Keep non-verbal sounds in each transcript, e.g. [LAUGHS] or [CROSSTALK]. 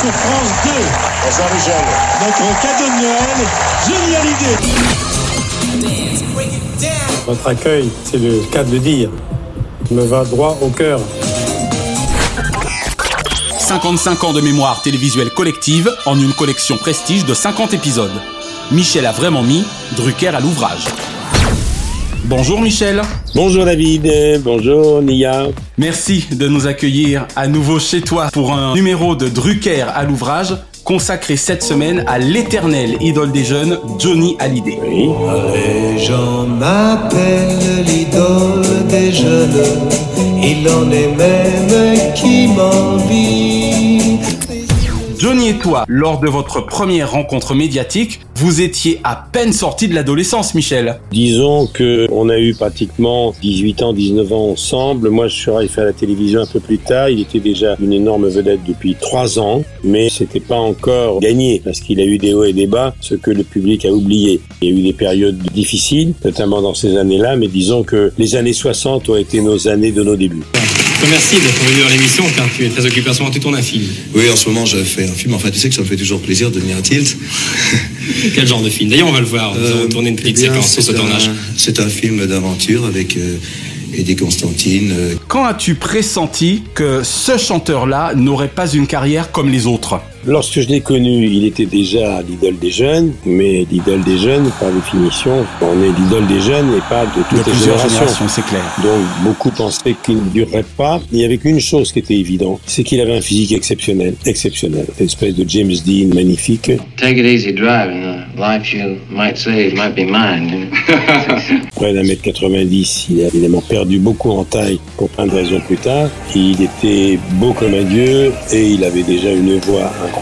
Sur France 2. Bonsoir Michel. Notre cadeau de Noël, génial idée. Votre accueil, c'est le cas de le dire, me va droit au cœur. 55 ans de mémoire télévisuelle collective en une collection prestige de 50 épisodes. Michel a vraiment mis Drucker à l'ouvrage. Bonjour Michel. Bonjour David, bonjour Nia. Merci de nous accueillir à nouveau chez toi pour un numéro de Drucker à l'ouvrage consacré cette semaine à l'éternelle idole des jeunes, Johnny Hallyday. Oui. Les gens m'appellent l'idole des jeunes, il en est même qui m'envie. Johnny et toi, lors de votre première rencontre médiatique, vous étiez à peine sorti de l'adolescence, Michel. Disons que on a eu pratiquement 18 ans, 19 ans ensemble. Moi, je suis arrivé à la télévision un peu plus tard. Il était déjà une énorme vedette depuis 3 ans, mais c'était pas encore gagné parce qu'il a eu des hauts et des bas, ce que le public a oublié. Il y a eu des périodes difficiles, notamment dans ces années-là, mais disons que les années 60 ont été nos années de nos débuts. Merci d'être venu à l'émission car tu es très occupé en ce moment, tu tournes un film. Oui, en ce moment, je fais un film. Enfin, tu sais que ça me fait toujours plaisir de venir à Tilt. [LAUGHS] Quel genre de film? D'ailleurs, on va le voir. Nous Euh, allons tourner une petite eh bien, séquence sur ce c'est un- tournage. C'est un film d'aventure avec euh, Eddie Constantine. euh, Quand as-tu pressenti que ce chanteur-là n'aurait pas une carrière comme les autres? Lorsque je l'ai connu, il était déjà l'idole des jeunes, mais l'idole des jeunes, par définition, on est l'idole des jeunes et pas de De toutes les plusieurs générations. générations, c'est clair. Donc beaucoup pensaient qu'il ne durerait pas. Il y avait qu'une chose qui était évidente, c'est qu'il avait un physique exceptionnel, exceptionnel. Une espèce de James Dean magnifique. Take it easy driving. The life you might save might be mine. you [LAUGHS] know. Près d'un mètre 90, il a évidemment perdu beaucoup en taille pour plein de raisons plus tard. Il était beau comme un dieu et il avait déjà une voix incroyable.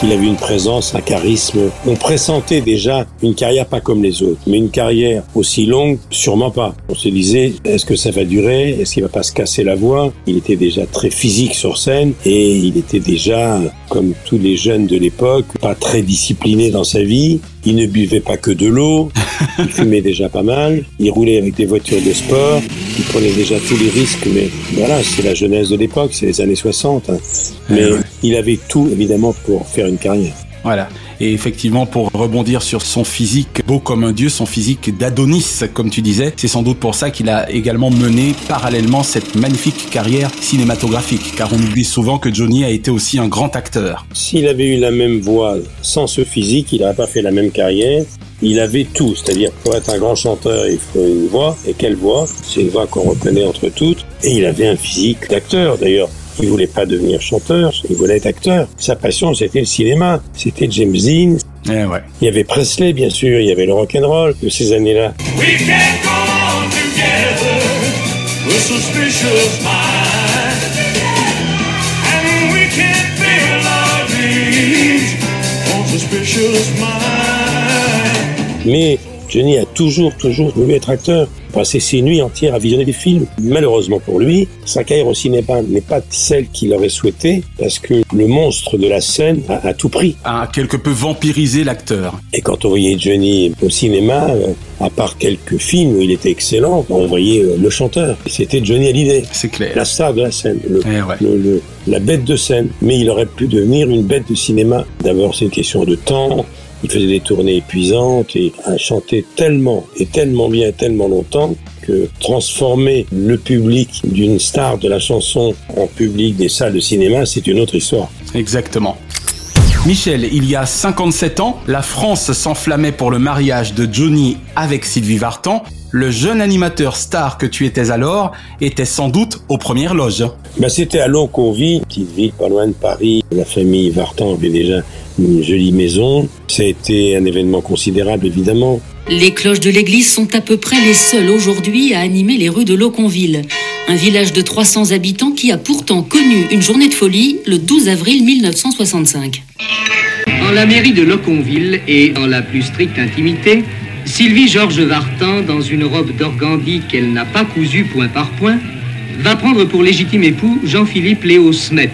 Il avait une présence, un charisme. On pressentait déjà une carrière pas comme les autres, mais une carrière aussi longue, sûrement pas. On se disait, est-ce que ça va durer? Est-ce qu'il va pas se casser la voix? Il était déjà très physique sur scène et il était déjà, comme tous les jeunes de l'époque, pas très discipliné dans sa vie. Il ne buvait pas que de l'eau, il fumait déjà pas mal, il roulait avec des voitures de sport, il prenait déjà tous les risques, mais voilà, c'est la jeunesse de l'époque, c'est les années 60. hein. Mais il avait tout, évidemment, pour faire une carrière. Voilà. Et effectivement, pour rebondir sur son physique beau comme un dieu, son physique d'Adonis, comme tu disais, c'est sans doute pour ça qu'il a également mené parallèlement cette magnifique carrière cinématographique. Car on oublie souvent que Johnny a été aussi un grand acteur. S'il avait eu la même voix sans ce physique, il n'aurait pas fait la même carrière. Il avait tout, c'est-à-dire pour être un grand chanteur, il faut une voix. Et quelle voix? C'est une voix qu'on reconnaît entre toutes. Et il avait un physique d'acteur, d'ailleurs. Il voulait pas devenir chanteur, il voulait être acteur. Sa passion, c'était le cinéma. C'était James Dean. Eh ouais. Il y avait Presley, bien sûr. Il y avait le rock'n'roll de ces années-là. We can't go on together with suspicious minds. And dreams on suspicious minds. Mais Johnny a toujours, toujours voulu être acteur. Passer ses nuits entières à visionner des films. Malheureusement pour lui, sa carrière au cinéma n'est pas celle qu'il aurait souhaité parce que le monstre de la scène a, a tout pris. A quelque peu vampirisé l'acteur. Et quand on voyait Johnny au cinéma, euh, à part quelques films où il était excellent, on voyait euh, le chanteur. C'était Johnny Hallyday. C'est clair. La star de la scène. Le, Eh ouais. le- le- la bête de scène. Mais il aurait pu devenir une bête de cinéma. D'abord, c'est une question de temps. Il faisait des tournées épuisantes et a chanté tellement et tellement bien, tellement longtemps que transformer le public d'une star de la chanson en public des salles de cinéma, c'est une autre histoire. Exactement. Michel, il y a 57 ans, la France s'enflammait pour le mariage de Johnny avec Sylvie Vartan. Le jeune animateur star que tu étais alors était sans doute aux premières loges. Ben, C'était à Longconville, petite ville pas loin de Paris. La famille Vartan avait déjà une jolie maison. Ça a été un événement considérable, évidemment. Les cloches de l'église sont à peu près les seules aujourd'hui à animer les rues de Loconville, un village de 300 habitants qui a pourtant connu une journée de folie le 12 avril 1965. En la mairie de Loconville et en la plus stricte intimité, Sylvie Georges Vartan, dans une robe d'organdi qu'elle n'a pas cousue point par point, va prendre pour légitime époux Jean-Philippe Léo Smet,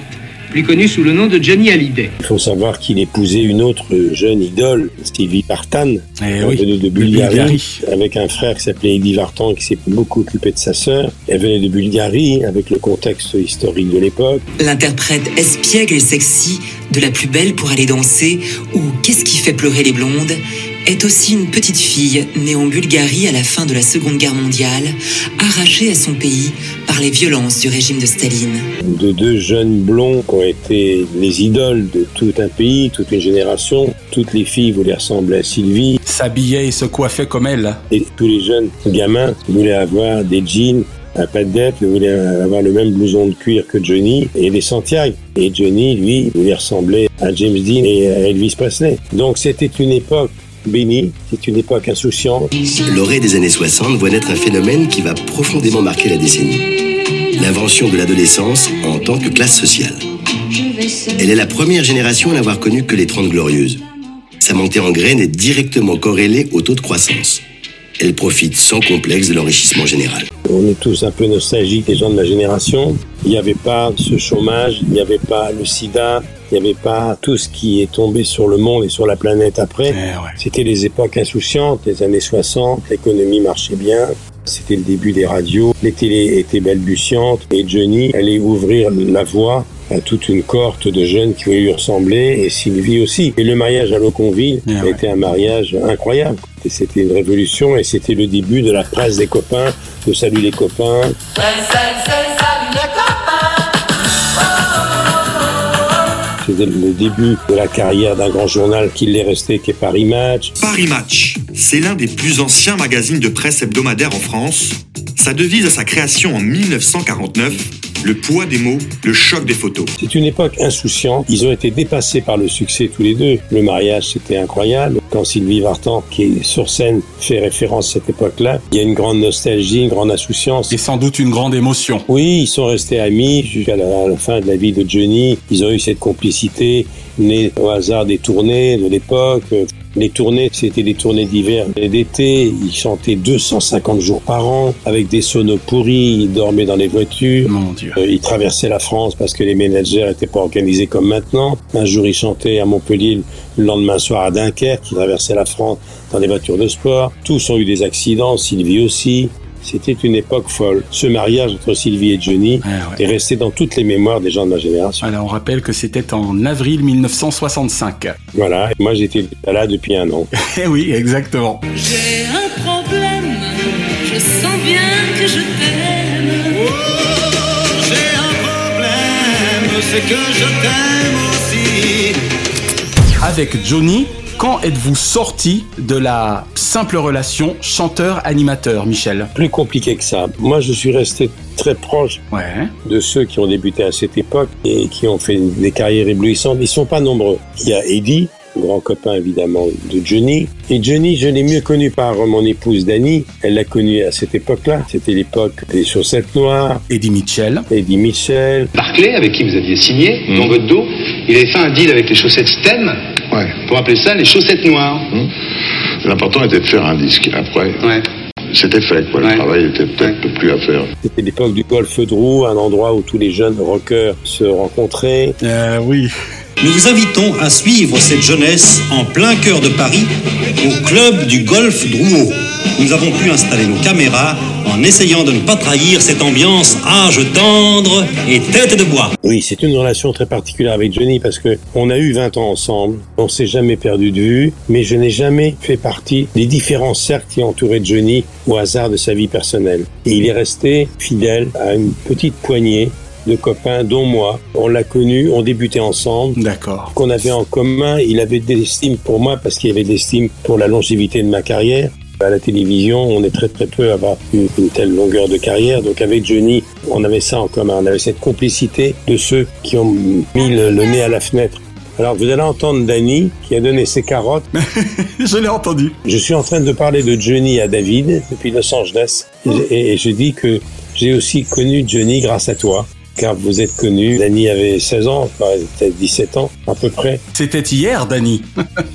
plus connu sous le nom de Johnny Hallyday. Il faut savoir qu'il épousait une autre jeune idole, Stevie Vartan, Eh oui, venait de de Bulgarie, Bulgarie. avec un frère qui s'appelait Eddie Vartan qui s'est beaucoup occupé de sa sœur. Elle venait de Bulgarie, avec le contexte historique de l'époque. L'interprète espiègle et sexy de La plus belle pour aller danser ou Qu'est-ce qui fait pleurer les blondes? Est aussi une petite fille née en Bulgarie à la fin de la Seconde Guerre mondiale, arrachée à son pays par les violences du régime de Staline. de deux jeunes blonds qui ont été les idoles de tout un pays, toute une génération. Toutes les filles voulaient ressembler à Sylvie. S'habillait et se coiffait comme elle. Et tous les jeunes gamins voulaient avoir des jeans, un pas de dette, voulaient avoir le même blouson de cuir que Johnny et des Santiago. Et Johnny, lui, voulait ressembler à James Dean et à Elvis Presley. Donc c'était une époque bénie, c'est une époque insouciante. L'orée des années 60 voit naître un phénomène qui va profondément marquer la décennie. L'invention de l'adolescence en tant que classe sociale. Elle est la première génération à n'avoir connu que les 30 glorieuses. Sa montée en graine est directement corrélée au taux de croissance. Elle profite sans complexe de l'enrichissement général. On est tous un peu nostalgiques, les gens de ma génération. Il n'y avait pas ce chômage, il n'y avait pas le sida, il n'y avait pas tout ce qui est tombé sur le monde et sur la planète après. C'était les époques insouciantes, les années 60, l'économie marchait bien. C'était le début des radios, les télés étaient balbutiantes et Johnny allait ouvrir la voie à toute une cohorte de jeunes qui voulaient lui ressembler et Sylvie aussi. Et le mariage à Loconville a été un mariage incroyable. Et C'était une révolution et c'était le début de la presse des copains, de Salut les copains. Le début de la carrière d'un grand journal qui l'est resté, qui est Paris Match. Paris Match, c'est l'un des plus anciens magazines de presse hebdomadaire en France. Sa devise à sa création en 1949, le poids des mots, le choc des photos. C'est une époque insouciante. Ils ont été dépassés par le succès tous les deux. Le mariage, c'était incroyable. Quand Sylvie Vartan, qui est sur scène, fait référence à cette époque-là, il y a une grande nostalgie, une grande insouciance. Et sans doute une grande émotion. Oui, ils sont restés amis jusqu'à la, la fin de la vie de Johnny. Ils ont eu cette complicité née au hasard des tournées de l'époque. Les tournées, c'était des tournées d'hiver et d'été. Ils chantaient 250 jours par an avec des sonos pourris. Ils dormaient dans les voitures. Mon Dieu. Euh, ils traversaient la France parce que les ménagères n'étaient pas organisés comme maintenant. Un jour, ils chantaient à Montpellier, le lendemain soir à Dunkerque. Ils traversaient la France dans des voitures de sport. Tous ont eu des accidents, Sylvie aussi. C'était une époque folle. Ce mariage entre Sylvie et Johnny est resté dans toutes les mémoires des gens de ma génération. Alors on rappelle que c'était en avril 1965. Voilà, et moi j'étais là depuis un an. [LAUGHS] Eh oui, exactement. J'ai un problème, je sens bien que je t'aime. j'ai un problème, c'est que je t'aime aussi. Avec Johnny, quand êtes-vous sorti de la simple relation chanteur-animateur, Michel Plus compliqué que ça. Moi, je suis resté très proche de ceux qui ont débuté à cette époque et qui ont fait des carrières éblouissantes. Ils sont pas nombreux. Il y a Eddie, grand copain évidemment de Johnny. Et Johnny, je l'ai mieux connu par mon épouse Dani. Elle l'a connu à cette époque-là. C'était l'époque des chaussettes noires. Eddie Mitchell. Eddie Mitchell. Barclay, avec qui vous aviez signé, dans votre dos, il avait fait un deal avec les chaussettes STEM, pour appeler ça les chaussettes noires. L'important était de faire un disque. Après, c'était fait. Quoi. Le travail était peut-être plus à faire. C'était l'époque du golf de roue, un endroit où tous les jeunes rockers se rencontraient. Euh, oui. Nous vous invitons à suivre cette jeunesse en plein cœur de Paris au club du golf Drouot. Nous avons pu installer nos caméras en essayant de ne pas trahir cette ambiance âge tendre et tête de bois. Oui, c'est une relation très particulière avec Johnny parce que on a eu 20 ans ensemble, on s'est jamais perdu de vue, mais je n'ai jamais fait partie des différents cercles qui entouraient Johnny au hasard de sa vie personnelle. Et il est resté fidèle à une petite poignée de copains, dont moi. On l'a connu, on débutait ensemble. D'accord. Qu'on avait en commun, il avait de l'estime pour moi parce qu'il avait de l'estime pour la longévité de ma carrière. À la télévision, on est très très peu à avoir une, une telle longueur de carrière. Donc avec Johnny, on avait ça en commun. On avait cette complicité de ceux qui ont mis le, le nez à la fenêtre. Alors vous allez entendre Danny qui a donné ses carottes. [LAUGHS] je l'ai entendu. Je suis en train de parler de Johnny à David depuis Los Angeles et, et je dis que j'ai aussi connu Johnny grâce à toi car vous êtes connu. Danny avait 16 ans, peut-être 17 ans à peu près. C'était hier, Danny.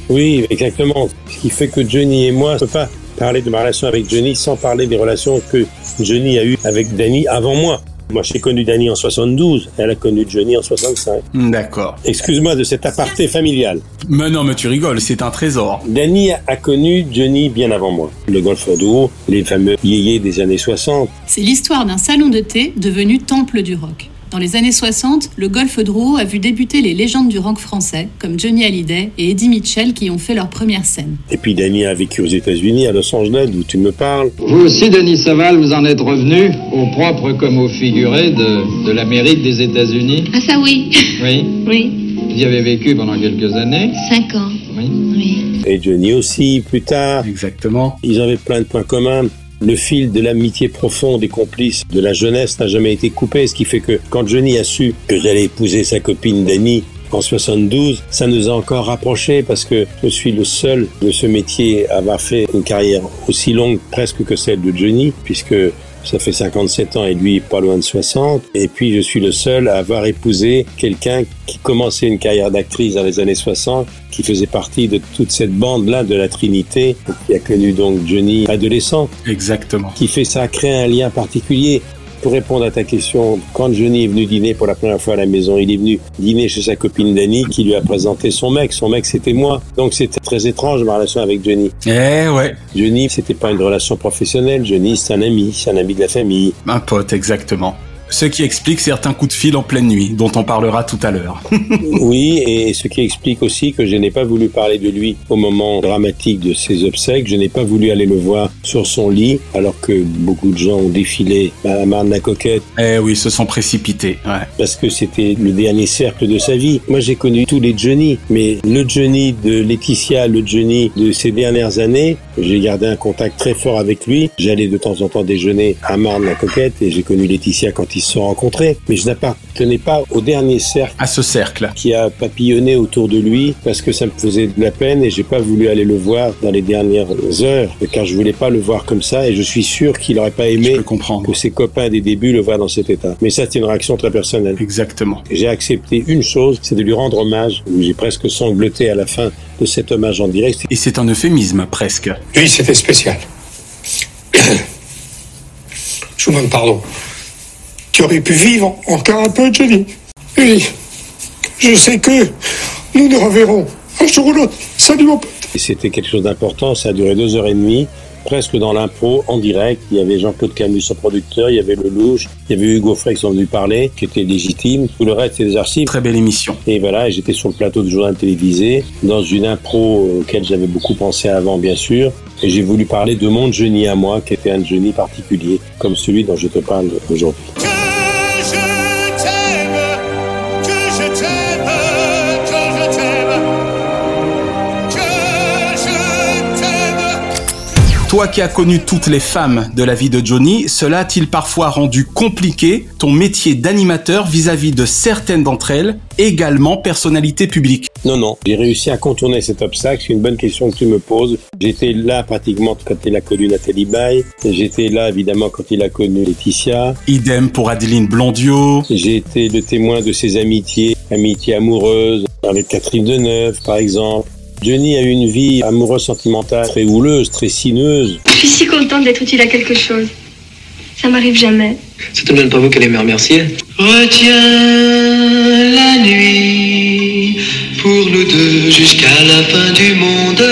oui, exactement. Ce qui fait que Johnny et moi, peux pas parler de ma relation avec Johnny sans parler des relations que Johnny a eues avec Danny avant moi. Moi, j'ai connu Danny en 72, elle a connu Johnny en 65. D'accord. Excuse-moi de cet aparté familial. Mais non, mais tu rigoles, c'est un trésor. Danny a connu Johnny bien avant moi. Le golf d'eau, les fameux yéyés des années 60. C'est l'histoire d'un salon de thé devenu temple du rock. Dans les années 60, le golf Drouot a vu débuter les légendes du rock français, comme Johnny Hallyday et Eddie Mitchell qui ont fait leur première scène. Et puis Danny a vécu aux États-Unis, à Los Angeles, d'où tu me parles. Vous aussi, Denis Saval, vous en êtes revenu, au propre comme au figuré, de, de l'Amérique des États-Unis Ah ça oui. Oui. Oui. Vous y avez vécu pendant quelques années Cinq ans. Oui. Oui. Et Johnny aussi, plus tard. Exactement. Ils avaient plein de points communs. Le fil de l'amitié profonde et complice de la jeunesse n'a jamais été coupé, ce qui fait que quand Johnny a su que j'allais épouser sa copine Dani en 72, ça nous a encore rapprochés parce que je suis le seul de ce métier à avoir fait une carrière aussi longue presque que celle de Johnny, puisque ça fait 57 ans et lui pas loin de 60. Et puis je suis le seul à avoir épousé quelqu'un qui commençait une carrière d'actrice dans les années 60, qui faisait partie de toute cette bande-là de la Trinité, qui a connu donc Johnny adolescent. Exactement. Qui fait ça, créer un lien particulier. Pour répondre à ta question, quand Johnny est venu dîner pour la première fois à la maison, il est venu dîner chez sa copine Dani qui lui a présenté son mec. Son mec, c'était moi. Donc c'était très étrange ma relation avec Johnny. Eh ouais. Johnny, c'était pas une relation professionnelle. Johnny, c'est un ami, c'est un ami de la famille. Un pote, exactement. Ce qui explique certains coups de fil en pleine nuit, dont on parlera tout à l'heure. [LAUGHS] oui, et ce qui explique aussi que je n'ai pas voulu parler de lui au moment dramatique de ses obsèques. Je n'ai pas voulu aller le voir sur son lit, alors que beaucoup de gens ont défilé à Marne-la-Coquette. Eh oui, se sont précipités. Ouais. Parce que c'était le dernier cercle de sa vie. Moi, j'ai connu tous les Johnny, mais le Johnny de Laetitia, le Johnny de ces dernières années, j'ai gardé un contact très fort avec lui. J'allais de temps en temps déjeuner à Marne-la-Coquette et j'ai connu Laetitia quand il se sont rencontrés, mais je n'appartenais pas au dernier cercle. À ce cercle. Qui a papillonné autour de lui parce que ça me faisait de la peine et j'ai pas voulu aller le voir dans les dernières heures car je voulais pas le voir comme ça et je suis sûr qu'il aurait pas aimé que ses copains des débuts le voient dans cet état. Mais ça, c'est une réaction très personnelle. Exactement. J'ai accepté une chose, c'est de lui rendre hommage. J'ai presque sangloté à la fin de cet hommage en direct. Et c'est un euphémisme, presque. Oui, c'était spécial. [COUGHS] Je vous demande pardon tu aurais pu vivre encore un peu, Johnny. Oui, je sais que nous nous reverrons un jour ou l'autre. Salut mon pote. C'était quelque chose d'important, ça a duré deux heures et demie, presque dans l'impro, en direct. Il y avait Jean-Claude Camus, son producteur, il y avait Lelouch, il y avait Hugo Frey qui sont venus parler, qui était légitime. Tout le reste, c'est des archives. Très belle émission. Et voilà, j'étais sur le plateau de journal télévisé, dans une impro auquel j'avais beaucoup pensé avant, bien sûr. Et j'ai voulu parler de mon Johnny à moi, qui était un Johnny particulier, comme celui dont je te parle aujourd'hui. Toi qui as connu toutes les femmes de la vie de Johnny, cela a-t-il parfois rendu compliqué ton métier d'animateur vis-à-vis de certaines d'entre elles, également personnalités publiques Non, non, j'ai réussi à contourner cet obstacle. C'est une bonne question que tu me poses. J'étais là pratiquement quand il a connu Nathalie Baye. J'étais là évidemment quand il a connu Laetitia. Idem pour Adeline Blondiot. J'ai été le témoin de ses amitiés, amitiés amoureuses avec Catherine Deneuve par exemple. Johnny a eu une vie amoureuse sentimentale très houleuse, très sinueuse. Je suis si contente d'être utile à quelque chose. Ça m'arrive jamais. Ça te donne pas vous qu'elle est remercier Retiens la nuit pour nous deux jusqu'à la fin du monde.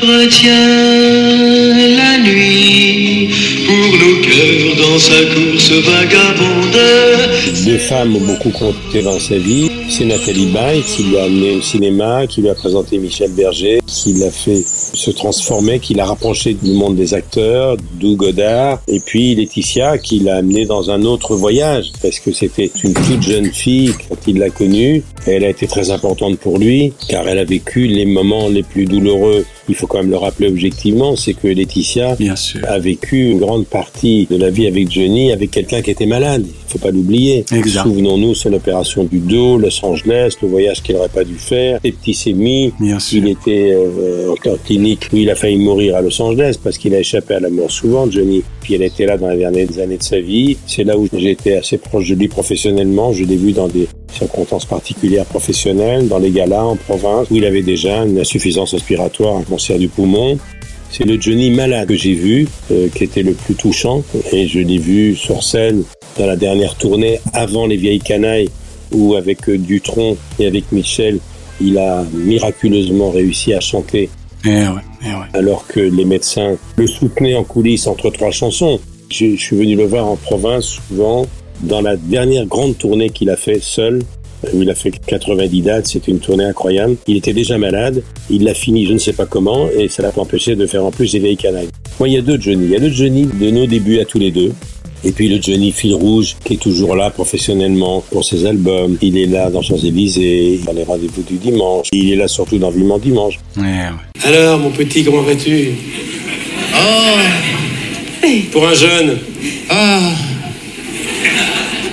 Retiens la nuit pour nos cœurs dans sa course vagabonde. Deux femmes ont beaucoup compté dans sa vie. C'est Nathalie Baye qui l'a amené au cinéma, qui lui a présenté Michel Berger, qui l'a fait se transformer, qui l'a rapproché du monde des acteurs, d'Ou Godard, et puis Laetitia qui l'a amené dans un autre voyage, parce que c'était une toute jeune fille quand il l'a connue. Elle a été très importante pour lui, car elle a vécu les moments les plus douloureux. Il faut quand même le rappeler objectivement, c'est que Laetitia a vécu une grande partie de la vie avec Johnny, avec quelqu'un qui était malade. Il faut pas l'oublier. Souvenons-nous, c'est l'opération du dos, Los Angeles, le voyage qu'il n'aurait pas dû faire, septicémie. Il était euh, en clinique où il a failli mourir à Los Angeles parce qu'il a échappé à la mort souvent, Johnny. Puis elle était là dans les dernières années de sa vie. C'est là où j'ai été assez proche de lui professionnellement. Je l'ai vu dans des circonstances particulières professionnelles, dans les galas en province, où il avait déjà une insuffisance respiratoire, un cancer du poumon. C'est le Johnny malade que j'ai vu, euh, qui était le plus touchant. Et je l'ai vu sur scène dans la dernière tournée, avant Les Vieilles Canailles, où avec euh, Dutron et avec Michel, il a miraculeusement réussi à chanter. Eh Alors que les médecins le soutenaient en coulisses entre trois chansons. Je, je suis venu le voir en province souvent. Dans la dernière grande tournée qu'il a fait seul, où il a fait 90 dates, c'était une tournée incroyable. Il était déjà malade, il l'a fini je ne sais pas comment, et ça l'a pas empêché de faire en plus des vieilles canailles. Moi, il y a deux Johnny. Il y a le Johnny de nos débuts à tous les deux. Et puis le Johnny Fil Rouge, qui est toujours là professionnellement pour ses albums. Il est là dans Champs-Élysées, dans les rendez-vous du dimanche. Il est là surtout dans Vivement Dimanche. Alors, mon petit, comment vas-tu? Oh Pour un jeune Ah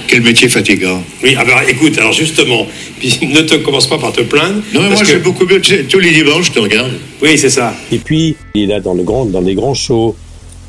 Quel métier fatigant. Oui, ah bah écoute, alors justement, [LAUGHS] puis ne te commence pas par te plaindre. Non, mais moi, que- fais beaucoup mieux. Tous les dimanches, je te regarde. Oui, c'est ça. Et puis, il est là dans, le grand, dans les grands shows.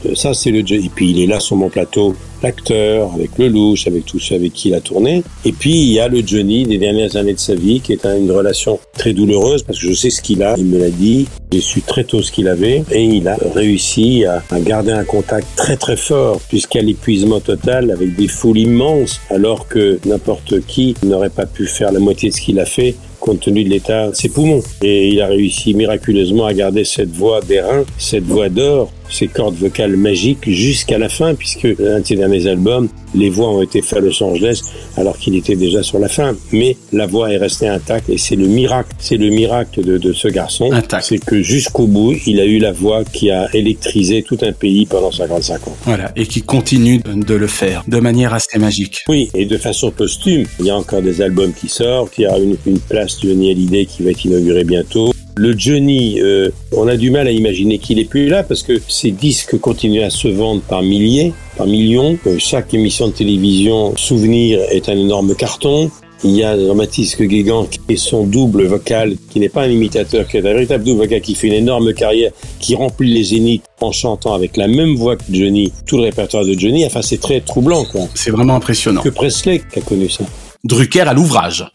Euh, Ça, c'est le. Et puis, il est là sur mon plateau, l'acteur, avec le louche, avec tous ceux avec qui il a tourné. Et puis, il y a le Johnny des dernières années de sa vie, qui est un- une relation très douloureuse, parce que je sais ce qu'il a. Il me l'a dit. J'ai su très tôt ce qu'il avait. Et il a réussi à, garder un contact très, très fort, jusqu'à l'épuisement total, avec des foules immenses, alors que n'importe qui n'aurait pas pu faire la moitié de ce qu'il a fait compte tenu de l'état de ses poumons. Et il a réussi miraculeusement à garder cette voix d'airain, cette voix d'or, ces cordes vocales magiques jusqu'à la fin, puisque l'un de ses derniers albums, les voix ont été faites à Los Angeles alors qu'il était déjà sur la fin. Mais la voix est restée intacte et c'est le miracle, c'est le miracle de, de ce garçon. C'est que jusqu'au bout, il a eu la voix qui a électrisé tout un pays pendant 55 ans. Voilà, et qui continue de de le faire de manière assez magique. Oui, et de façon posthume. Il y a encore des albums qui sortent. Il y a une, une place Johnny Hallyday qui va être inaugurée bientôt. Le Johnny, euh, on a du mal à imaginer qu'il est plus là parce que ces disques continuent à se vendre par milliers, par millions. Euh, chaque émission de télévision, Souvenir, est un énorme carton. Il y a Jean-Baptiste Guégan qui est son double vocal, qui n'est pas un imitateur, qui est un véritable double vocal, qui fait une énorme carrière, qui remplit les zéniths en chantant avec la même voix que Johnny, tout le répertoire de Johnny. Enfin, c'est très troublant, quoi. C'est vraiment impressionnant. Que Presley qui a connu ça. Drucker à l'ouvrage.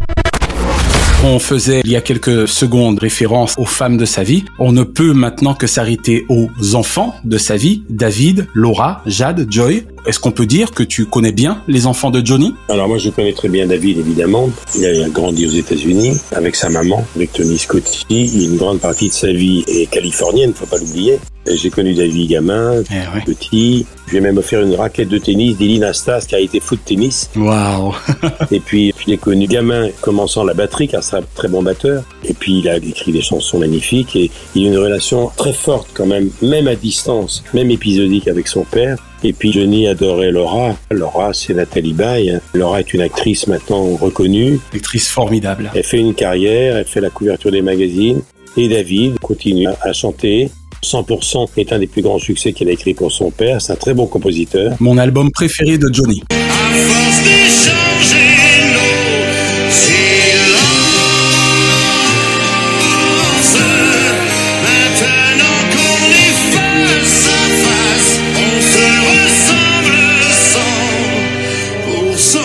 On faisait il y a quelques secondes référence aux femmes de sa vie. On ne peut maintenant que s'arrêter aux enfants de sa vie. David, Laura, Jade, Joy. Est-ce qu'on peut dire que tu connais bien les enfants de Johnny? Alors moi je connais très bien David évidemment. Il a grandi aux États-Unis avec sa maman, avec Tony Scotti. Une grande partie de sa vie est californienne, faut pas l'oublier. J'ai connu David gamin, petit. Je lui ai même offert une raquette de tennis d'Eline Astas qui a été foot tennis. Waouh [LAUGHS] Et puis je l'ai connu gamin commençant la batterie car c'est un très bon batteur. Et puis il a écrit des chansons magnifiques et il a une relation très forte quand même, même à distance, même épisodique avec son père. Et puis Johnny adorait Laura. Laura, c'est Nathalie Baye. hein. Laura est une actrice maintenant reconnue. Actrice formidable. Elle fait une carrière, elle fait la couverture des magazines. Et David continue à chanter. 100% est un des plus grands succès qu'il a écrit pour son père. C'est un très bon compositeur. Mon album préféré de Johnny. À face, on se ressemble 100%.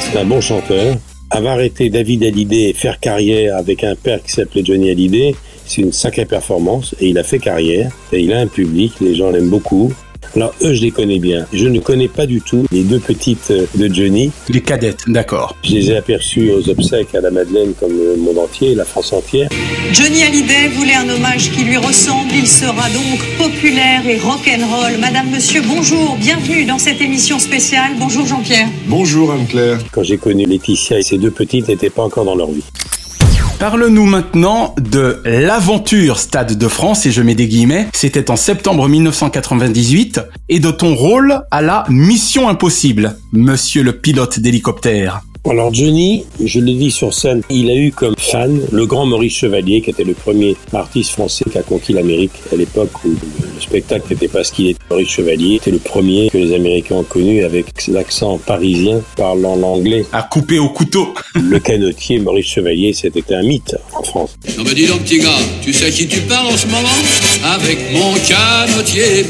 C'est un bon chanteur. Avoir été David Hallyday et faire carrière avec un père qui s'appelait Johnny Hallyday, c'est une sacrée performance. Et il a fait carrière. Et il a un public, les gens l'aiment beaucoup. Alors eux, je les connais bien. Je ne connais pas du tout les deux petites euh, de Johnny. Les cadettes, d'accord. Je les ai aperçues aux obsèques à la Madeleine comme le monde entier, la France entière. Johnny Hallyday voulait un hommage qui lui ressemble. Il sera donc populaire et rock'n'roll. Madame, monsieur, bonjour. Bienvenue dans cette émission spéciale. Bonjour Jean-Pierre. Bonjour Anne-Claire. Quand j'ai connu Laetitia et ces deux petites n'étaient pas encore dans leur vie. Parle-nous maintenant de l'aventure Stade de France, et je mets des guillemets, c'était en septembre 1998, et de ton rôle à la Mission Impossible, monsieur le pilote d'hélicoptère. Alors Johnny, je l'ai dit sur scène, il a eu comme fan le grand Maurice Chevalier, qui était le premier artiste français qui a conquis l'Amérique à l'époque où le spectacle n'était pas ce qu'il était. Maurice Chevalier était le premier que les Américains ont connu avec l'accent parisien, parlant l'anglais. À couper au couteau. [LAUGHS] le canotier Maurice Chevalier, c'était un mythe en France. Non mais dis donc petit gars, tu sais à qui tu parles en ce moment? Avec mon canotier.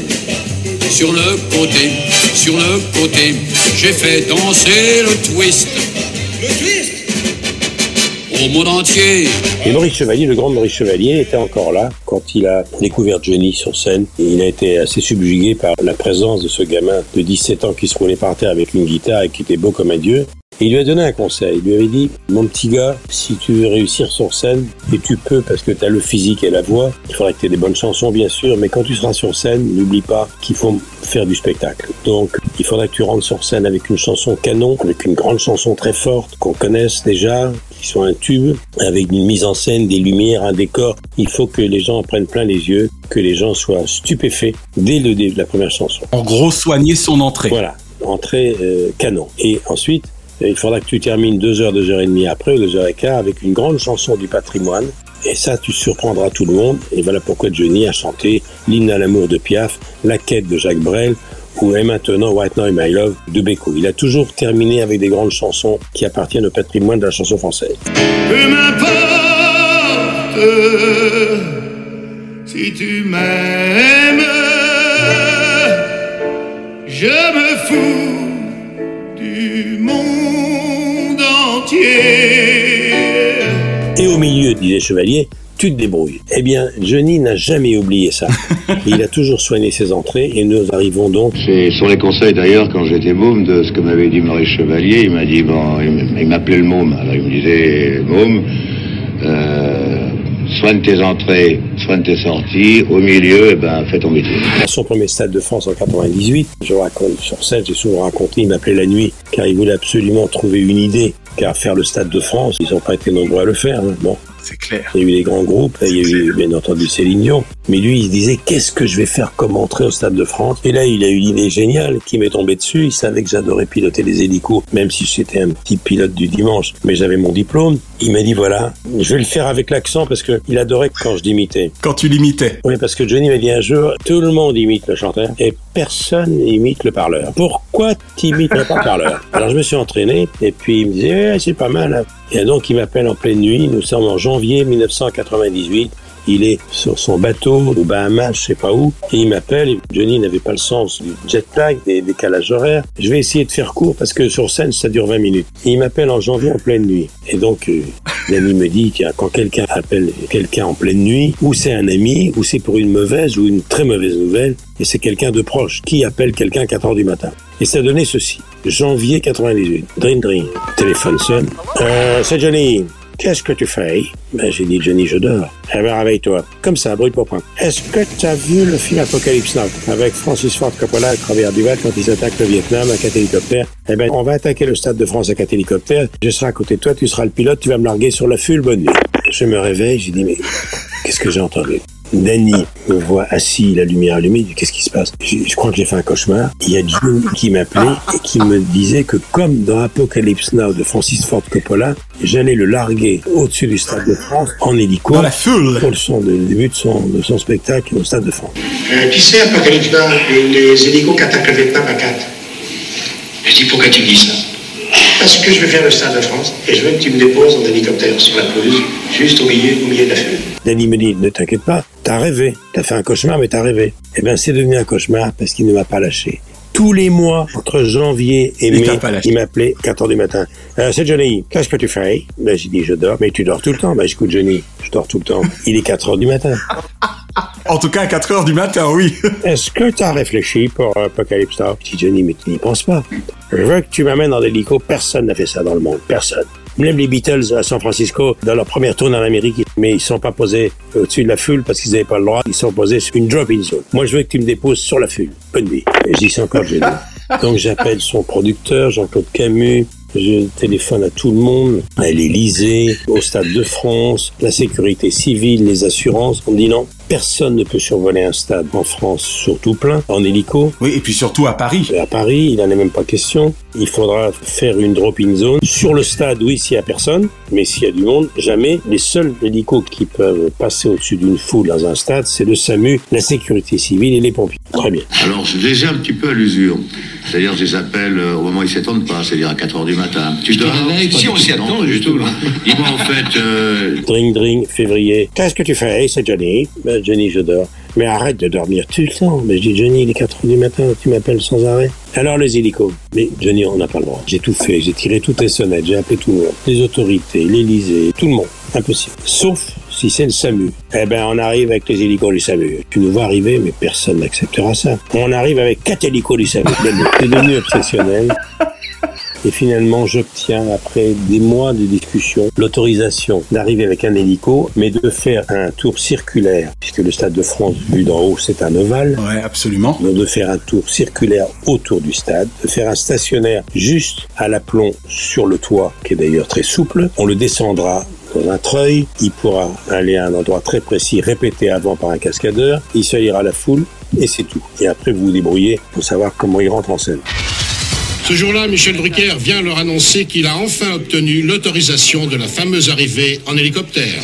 Sur le côté, sur le côté, j'ai fait danser le twist. Le twist Au monde entier. Et Maurice Chevalier, le grand Maurice Chevalier, était encore là quand il a découvert Johnny sur scène. Et il a été assez subjugué par la présence de ce gamin de 17 ans qui se roulait par terre avec une guitare et qui était beau comme un dieu. Et il lui a donné un conseil. Il lui avait dit, mon petit gars, si tu veux réussir sur scène, et tu peux parce que tu as le physique et la voix, il faudrait que tu aies des bonnes chansons, bien sûr, mais quand tu seras sur scène, n'oublie pas qu'il faut faire du spectacle. Donc, il faudra que tu rentres sur scène avec une chanson canon, avec une grande chanson très forte qu'on connaisse déjà, qui soit un tube, avec une mise en scène, des lumières, un décor. Il faut que les gens en prennent plein les yeux, que les gens soient stupéfaits dès le début de la première chanson. En gros, soigner son entrée. Voilà, entrée euh, canon. Et ensuite, il faudra que tu termines deux heures, deux heures et demie après, ou deux heures et quart, avec une grande chanson du patrimoine. Et ça, tu surprendras tout le monde. Et voilà pourquoi Johnny a chanté l'hymne à l'amour de Piaf, la quête de Jacques Brel, ou est maintenant White Now My Love de Beko. Il a toujours terminé avec des grandes chansons qui appartiennent au patrimoine de la chanson française. Disait Chevalier, tu te débrouilles. Eh bien, Johnny n'a jamais oublié ça. [LAUGHS] Il a toujours soigné ses entrées et nous arrivons donc. C'est sur les conseils d'ailleurs, quand j'étais môme, de ce que m'avait dit Maurice Chevalier. Il m'a dit, bon, il m'appelait le môme. Alors il me disait, môme, euh, soigne tes entrées, soigne tes sorties. Au milieu, eh ben, fais ton métier. À son premier stade de France en 98, je raconte sur scène, j'ai souvent raconté, il m'appelait la nuit, car il voulait absolument trouver une idée. Car faire le stade de France, ils n'ont pas été nombreux à le faire. hein. Bon, C'est clair. il y a eu des grands groupes, il y a eu bien entendu Céline Dion, mais lui il se disait qu'est-ce que je vais faire comme entrée au Stade de France? Et là il a eu l'idée géniale qui m'est tombée dessus, il savait que j'adorais piloter les hélicos, même si j'étais un petit pilote du dimanche, mais j'avais mon diplôme. Il m'a dit voilà, je vais le faire avec l'accent parce que il adorait quand je l'imitais. Quand tu l'imitais. Oui, parce que Johnny m'a dit un jour, tout le monde imite le chanteur et personne imite le parleur. Pourquoi t'imites pas le parleur? Alors je me suis entraîné et puis il me disait, Eh, c'est pas mal. hein. Et donc il m'appelle en pleine nuit, nous sommes en janvier 1998. Il est sur son bateau au Bahamas, je sais pas où, et il m'appelle. Johnny n'avait pas le sens du jet lag, des décalages horaires. Je vais essayer de faire court parce que sur scène, ça dure 20 minutes. Il m'appelle en janvier en pleine nuit. Et donc, euh, l'ami me dit, tiens, quand quelqu'un appelle quelqu'un en pleine nuit, ou c'est un ami, ou c'est pour une mauvaise ou une très mauvaise nouvelle, et c'est quelqu'un de proche qui appelle quelqu'un à 4 heures du matin? Et ça donnait ceci. Janvier 98. Dring, dring. Téléphone sonne. Euh, c'est Johnny. Qu'est-ce que tu fais? Ben, j'ai dit, Johnny, je dors. Eh ben, réveille-toi. Comme ça, bruit pour point. Est-ce que tu as vu le film Apocalypse Now? Avec Francis Ford Coppola et Robert Duval quand ils attaquent le Vietnam à 4 hélicoptères Eh ben, on va attaquer le Stade de France à 4 hélicoptères. Je serai à côté de toi, tu seras le pilote, tu vas me larguer sur la full bonne nuit. Je me réveille, j'ai dit, mais qu'est-ce que j'ai entendu? Danny me voit assis, la lumière allumée, il dit, qu'est-ce qui se passe? Je, je crois que j'ai fait un cauchemar. Il y a Jim qui m'appelait et qui me disait que comme dans Apocalypse Now de Francis Ford Coppola, j'allais le larguer au-dessus du Stade de France en hélico. Dans la foule. Pour le, son, le début de son, de son spectacle au Stade de France. Euh, tu sais, Apocalypse Now, les, les hélicos qui attaquent le Vietnam à 4. Je dis, pourquoi tu dis ça? Parce que je vais faire le Stade de France et je veux que tu me déposes en hélicoptère sur la pelouse, juste au milieu, au milieu de la foule. Danny me dit, ne t'inquiète pas, t'as rêvé. T'as fait un cauchemar, mais t'as rêvé. Eh bien, c'est devenu un cauchemar parce qu'il ne m'a pas lâché. Tous les mois, entre janvier et Il mai, il m'appelait 4 heures du matin. Euh, c'est Johnny, qu'est-ce que tu fais? Ben, j'ai dit, je dors. Mais tu dors tout le temps. Ben, j'écoute Johnny, je dors tout le temps. Il est 4 heures du matin. [LAUGHS] En tout cas, à 4 heures du matin, oui. [LAUGHS] Est-ce que tu as réfléchi pour Apocalypse Now? Dis, Johnny, mais tu n'y penses pas. Je veux que tu m'amènes en hélico. Personne n'a fait ça dans le monde. Personne. Même les Beatles à San Francisco, dans leur première tournée en Amérique, mais ils sont pas posés au-dessus de la foule parce qu'ils n'avaient pas le droit. Ils sont posés sur une drop-in zone. Moi, je veux que tu me déposes sur la foule. Bonne je dis, c'est encore Johnny. [LAUGHS] Donc, j'appelle son producteur, Jean-Claude Camus. Je téléphone à tout le monde, à l'Élysée, au Stade de France, la sécurité civile, les assurances. On me dit non, personne ne peut survoler un stade en France, surtout plein, en hélico. Oui, et puis surtout à Paris. À Paris, il n'en est même pas question. Il faudra faire une drop-in zone. Sur le stade, oui, s'il y a personne, mais s'il y a du monde, jamais. Les seuls hélicos qui peuvent passer au-dessus d'une foule dans un stade, c'est le SAMU, la sécurité civile et les pompiers. Très bien. Alors, je les ai un petit peu à l'usure. C'est-à-dire, je les appelle euh, au moment où ils s'attendent pas, c'est-à-dire à 4 heures du matin. Tu dors Si, on s'y attend, du tout. Dis-moi, en fait, euh, Dring, dring, février. Qu'est-ce que tu fais? Johnny. Ben, Johnny, je dors. Mais arrête de dormir tout le temps. Mais je dis, Johnny, il est 4 heures du matin, tu m'appelles sans arrêt. Alors, les hélicos. Mais Johnny, on n'a pas le droit. J'ai tout fait. J'ai tiré toutes les sonnettes. J'ai appelé tout le monde. Les autorités, l'Élysée, tout le monde. Impossible. Sauf si c'est le SAMU. Eh ben, on arrive avec les hélicos du SAMU. Tu nous vois arriver, mais personne n'acceptera ça. On arrive avec quatre hélicos du SAMU. [LAUGHS] C'est devenu obsessionnel. Et finalement, j'obtiens, après des mois de discussion, l'autorisation d'arriver avec un hélico, mais de faire un tour circulaire, puisque le Stade de France, vu d'en haut, c'est un ovale. Ouais, absolument. Donc de faire un tour circulaire autour du stade, de faire un stationnaire juste à l'aplomb sur le toit, qui est d'ailleurs très souple. On le descendra dans un treuil, il pourra aller à un endroit très précis, répété avant par un cascadeur, il se lira la foule, et c'est tout. Et après, vous vous débrouillez pour savoir comment il rentre en scène. Ce jour-là, Michel Drucker vient leur annoncer qu'il a enfin obtenu l'autorisation de la fameuse arrivée en hélicoptère.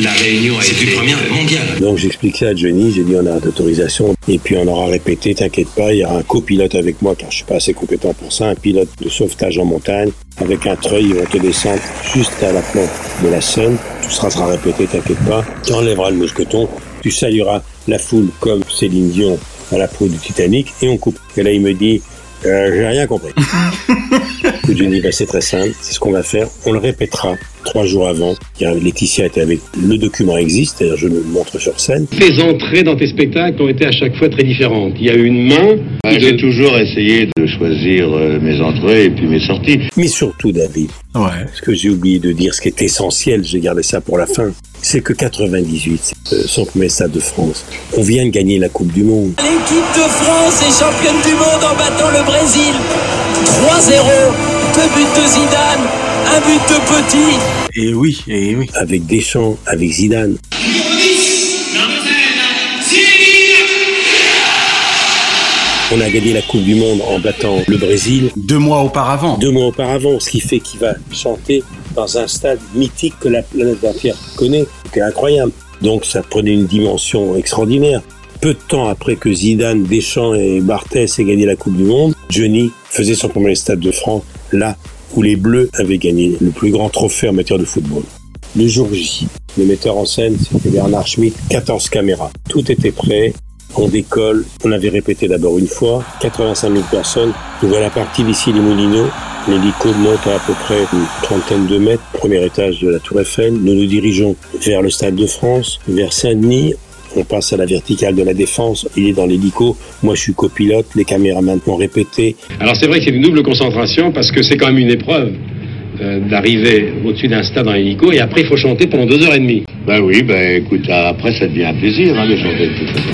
La réunion a été première mondiale. Donc j'explique ça à Johnny, j'ai dit on a d'autorisation et puis on aura répété, t'inquiète pas, il y aura un copilote avec moi car je suis pas assez compétent pour ça, un pilote de sauvetage en montagne avec un treuil, ils vont te descendre juste à la plante de la Seine, tout sera, sera répété, t'inquiète pas, tu enlèveras le mousqueton, tu salueras la foule comme Céline Dion à la peau du Titanic et on coupe. Et là il me dit, euh, j'ai rien compris. [LAUGHS] Bah, c'est très simple, c'est ce qu'on va faire, on le répétera trois jours avant. A- Laetitia était avec, le document existe, c'est-à-dire je le montre sur scène. Tes entrées dans tes spectacles ont été à chaque fois très différentes. Il y a eu une main. Ouais, J'ai toujours essayé de choisir euh, mes entrées et puis mes sorties. Mais surtout, David, ce que j'ai oublié de dire, ce qui est essentiel, j'ai gardé ça pour la fin, c'est que 98, euh, son premier stade de France, on vient de gagner la Coupe du Monde. L'équipe de France est championne du monde en battant le Brésil. 3-0, deux buts de Zidane, un but de Petit. Et oui, et oui. Avec Deschamps, avec Zidane. On a gagné la Coupe du Monde en battant le Brésil. Deux mois auparavant. Deux mois auparavant, ce qui fait qu'il va chanter dans un stade mythique que la planète entière connaît. C'est incroyable. Donc ça prenait une dimension extraordinaire. Peu de temps après que Zidane, Deschamps et Barthès aient gagné la Coupe du Monde, Johnny faisait son premier stade de France, là où les Bleus avaient gagné le plus grand trophée en matière de football. Le jour J, le metteur en scène, c'était Bernard Schmitt, 14 caméras. Tout était prêt, on décolle, on avait répété d'abord une fois, 85 000 personnes. Nous voilà partis d'ici les Moulineaux. L'hélico monte à, à peu près une trentaine de mètres, premier étage de la Tour Eiffel. Nous nous dirigeons vers le Stade de France, vers Saint-Denis. On passe à la verticale de la Défense. Il est dans l'hélico. Moi, je suis copilote. Les caméras maintenant répétées. Alors c'est vrai que c'est une double concentration parce que c'est quand même une épreuve euh, d'arriver au-dessus d'un stade en hélico et après il faut chanter pendant deux heures et demie. Ben oui, ben écoute, après ça devient un plaisir hein, de chanter.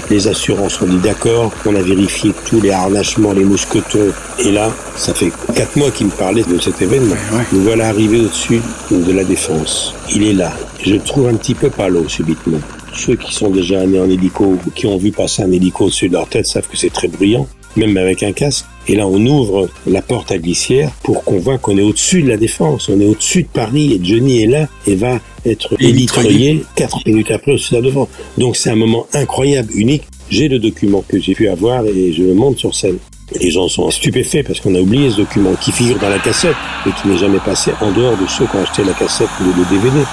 Les assurances ont dit d'accord. On a vérifié tous les harnachements, les mousquetons. Et là, ça fait quatre mois qu'il me parlait de cet événement. Nous voilà arrivés au-dessus de la Défense. Il est là. Je trouve un petit peu palo subitement. Ceux qui sont déjà allés en hélico ou qui ont vu passer un hélico au-dessus de leur tête savent que c'est très bruyant, même avec un casque. Et là, on ouvre la porte à glissière pour qu'on voit qu'on est au-dessus de la défense. On est au-dessus de Paris et Johnny est là et va être élitreuillé quatre minutes après au-dessus de la défense. Donc c'est un moment incroyable, unique. J'ai le document que j'ai pu avoir et je le montre sur scène. Les gens sont stupéfaits parce qu'on a oublié ce document qui figure dans la cassette et qui n'est jamais passé en dehors de ceux qui ont acheté la cassette ou le DVD.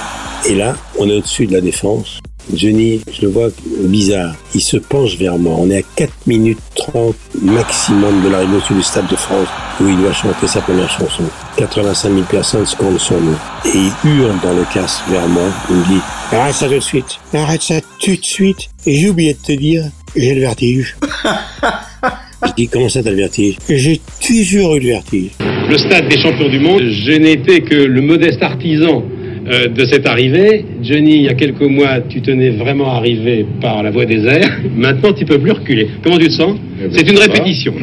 Et là, on est au-dessus de la défense Johnny, je le vois bizarre. Il se penche vers moi. On est à 4 minutes 30 maximum de l'arrivée sur le Stade de France où il doit chanter sa première chanson. 85 000 personnes scandent son nom. Et il hurle dans le casque vers moi. Il me dit Arrête ça tout de suite. Arrête ça tout de suite. Et j'ai oublié de te dire, j'ai le vertige. je dis Comment ça t'as le vertige? J'ai toujours eu le vertige. Le stade des champions du monde, je n'étais que le modeste artisan euh, de cette arrivée. Johnny, il y a quelques mois, tu tenais vraiment à arriver par la voie des airs. [LAUGHS] Maintenant, tu peux plus reculer. Comment tu te sens C'est une répétition.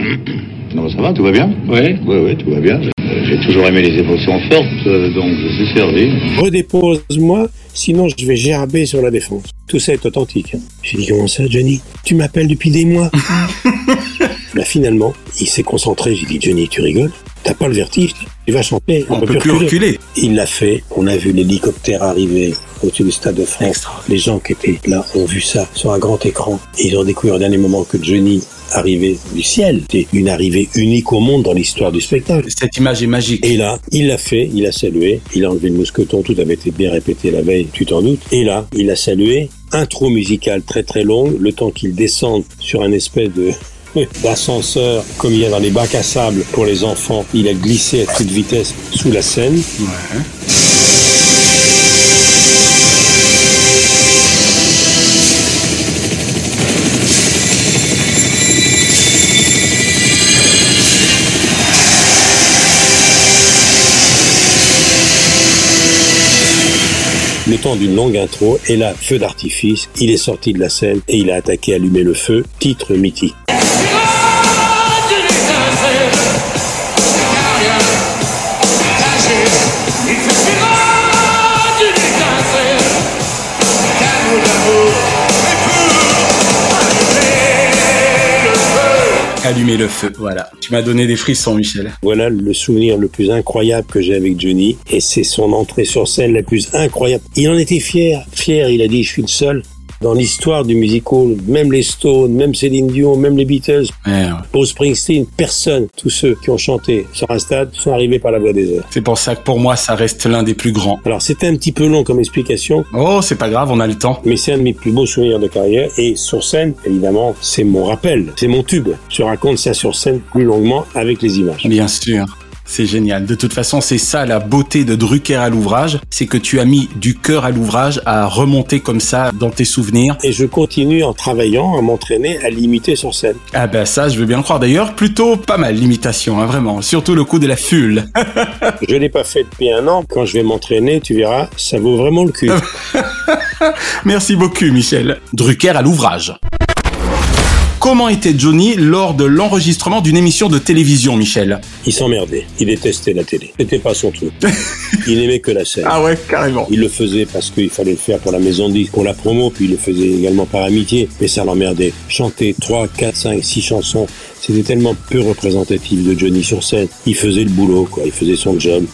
Non, ça va, tout va bien Ouais. Oui, oui, tout va bien. J'ai toujours aimé les émotions fortes, euh, donc je suis servi. Redépose-moi, sinon je vais gerber sur la défense. Tout ça est authentique. J'ai dit comment ça, Johnny? Tu m'appelles depuis des mois. [LAUGHS] Là, finalement, il s'est concentré. J'ai dit Johnny, tu rigoles? T'as pas le vertige Tu vas chanter. On peut plus reculer. Il l'a fait. On a vu l'hélicoptère arriver au-dessus du Stade de France. Les gens qui étaient là ont vu ça sur un grand écran. Et ils ont découvert au dernier moment que Johnny arrivait du ciel. C'était une arrivée unique au monde dans l'histoire du spectacle. Cette image est magique. Et là, il l'a fait, il a salué, il a enlevé le mousqueton, tout avait été bien répété la veille, tu t'en doutes. Et là, il a salué, intro musicale très très longue, le temps qu'il descende sur un espèce de [LAUGHS] comme il y a dans les bacs à sable pour les enfants. Il a glissé à toute vitesse sous la scène. Le d'une longue intro, et là, feu d'artifice, il est sorti de la scène et il a attaqué Allumer le feu, titre mythique. Allumer le feu, voilà. Tu m'as donné des frissons, Michel. Voilà le souvenir le plus incroyable que j'ai avec Johnny, et c'est son entrée sur scène la plus incroyable. Il en était fier, fier, il a dit, je suis le seul. Dans l'histoire du musical, même les Stones, même Céline Dion, même les Beatles, Bruce Springsteen, personne, tous ceux qui ont chanté sur un stade sont arrivés par la voie des airs. C'est pour ça que pour moi, ça reste l'un des plus grands. Alors c'était un petit peu long comme explication. Oh, c'est pas grave, on a le temps. Mais c'est un de mes plus beaux souvenirs de carrière. Et sur scène, évidemment, c'est mon rappel, c'est mon tube. Je raconte ça sur scène plus longuement avec les images. Bien sûr. C'est génial. De toute façon, c'est ça la beauté de Drucker à l'ouvrage, c'est que tu as mis du cœur à l'ouvrage à remonter comme ça dans tes souvenirs. Et je continue en travaillant à m'entraîner à l'imiter sur scène. Ah ben ça, je veux bien le croire. D'ailleurs, plutôt pas mal l'imitation, hein, vraiment. Surtout le coup de la fulle. [LAUGHS] je l'ai pas fait depuis un an. Quand je vais m'entraîner, tu verras, ça vaut vraiment le cul. [LAUGHS] Merci beaucoup, Michel. Drucker à l'ouvrage. Comment était Johnny lors de l'enregistrement d'une émission de télévision, Michel Il s'emmerdait. Il détestait la télé. C'était pas son truc. [LAUGHS] Il n'aimait que la scène. Ah ouais, carrément. Il le faisait parce qu'il fallait le faire pour la maison de disques, pour la promo, puis il le faisait également par amitié. Mais ça l'emmerdait. Chanter 3, 4, 5, 6 chansons, c'était tellement peu représentatif de Johnny sur scène. Il faisait le boulot, quoi. Il faisait son job.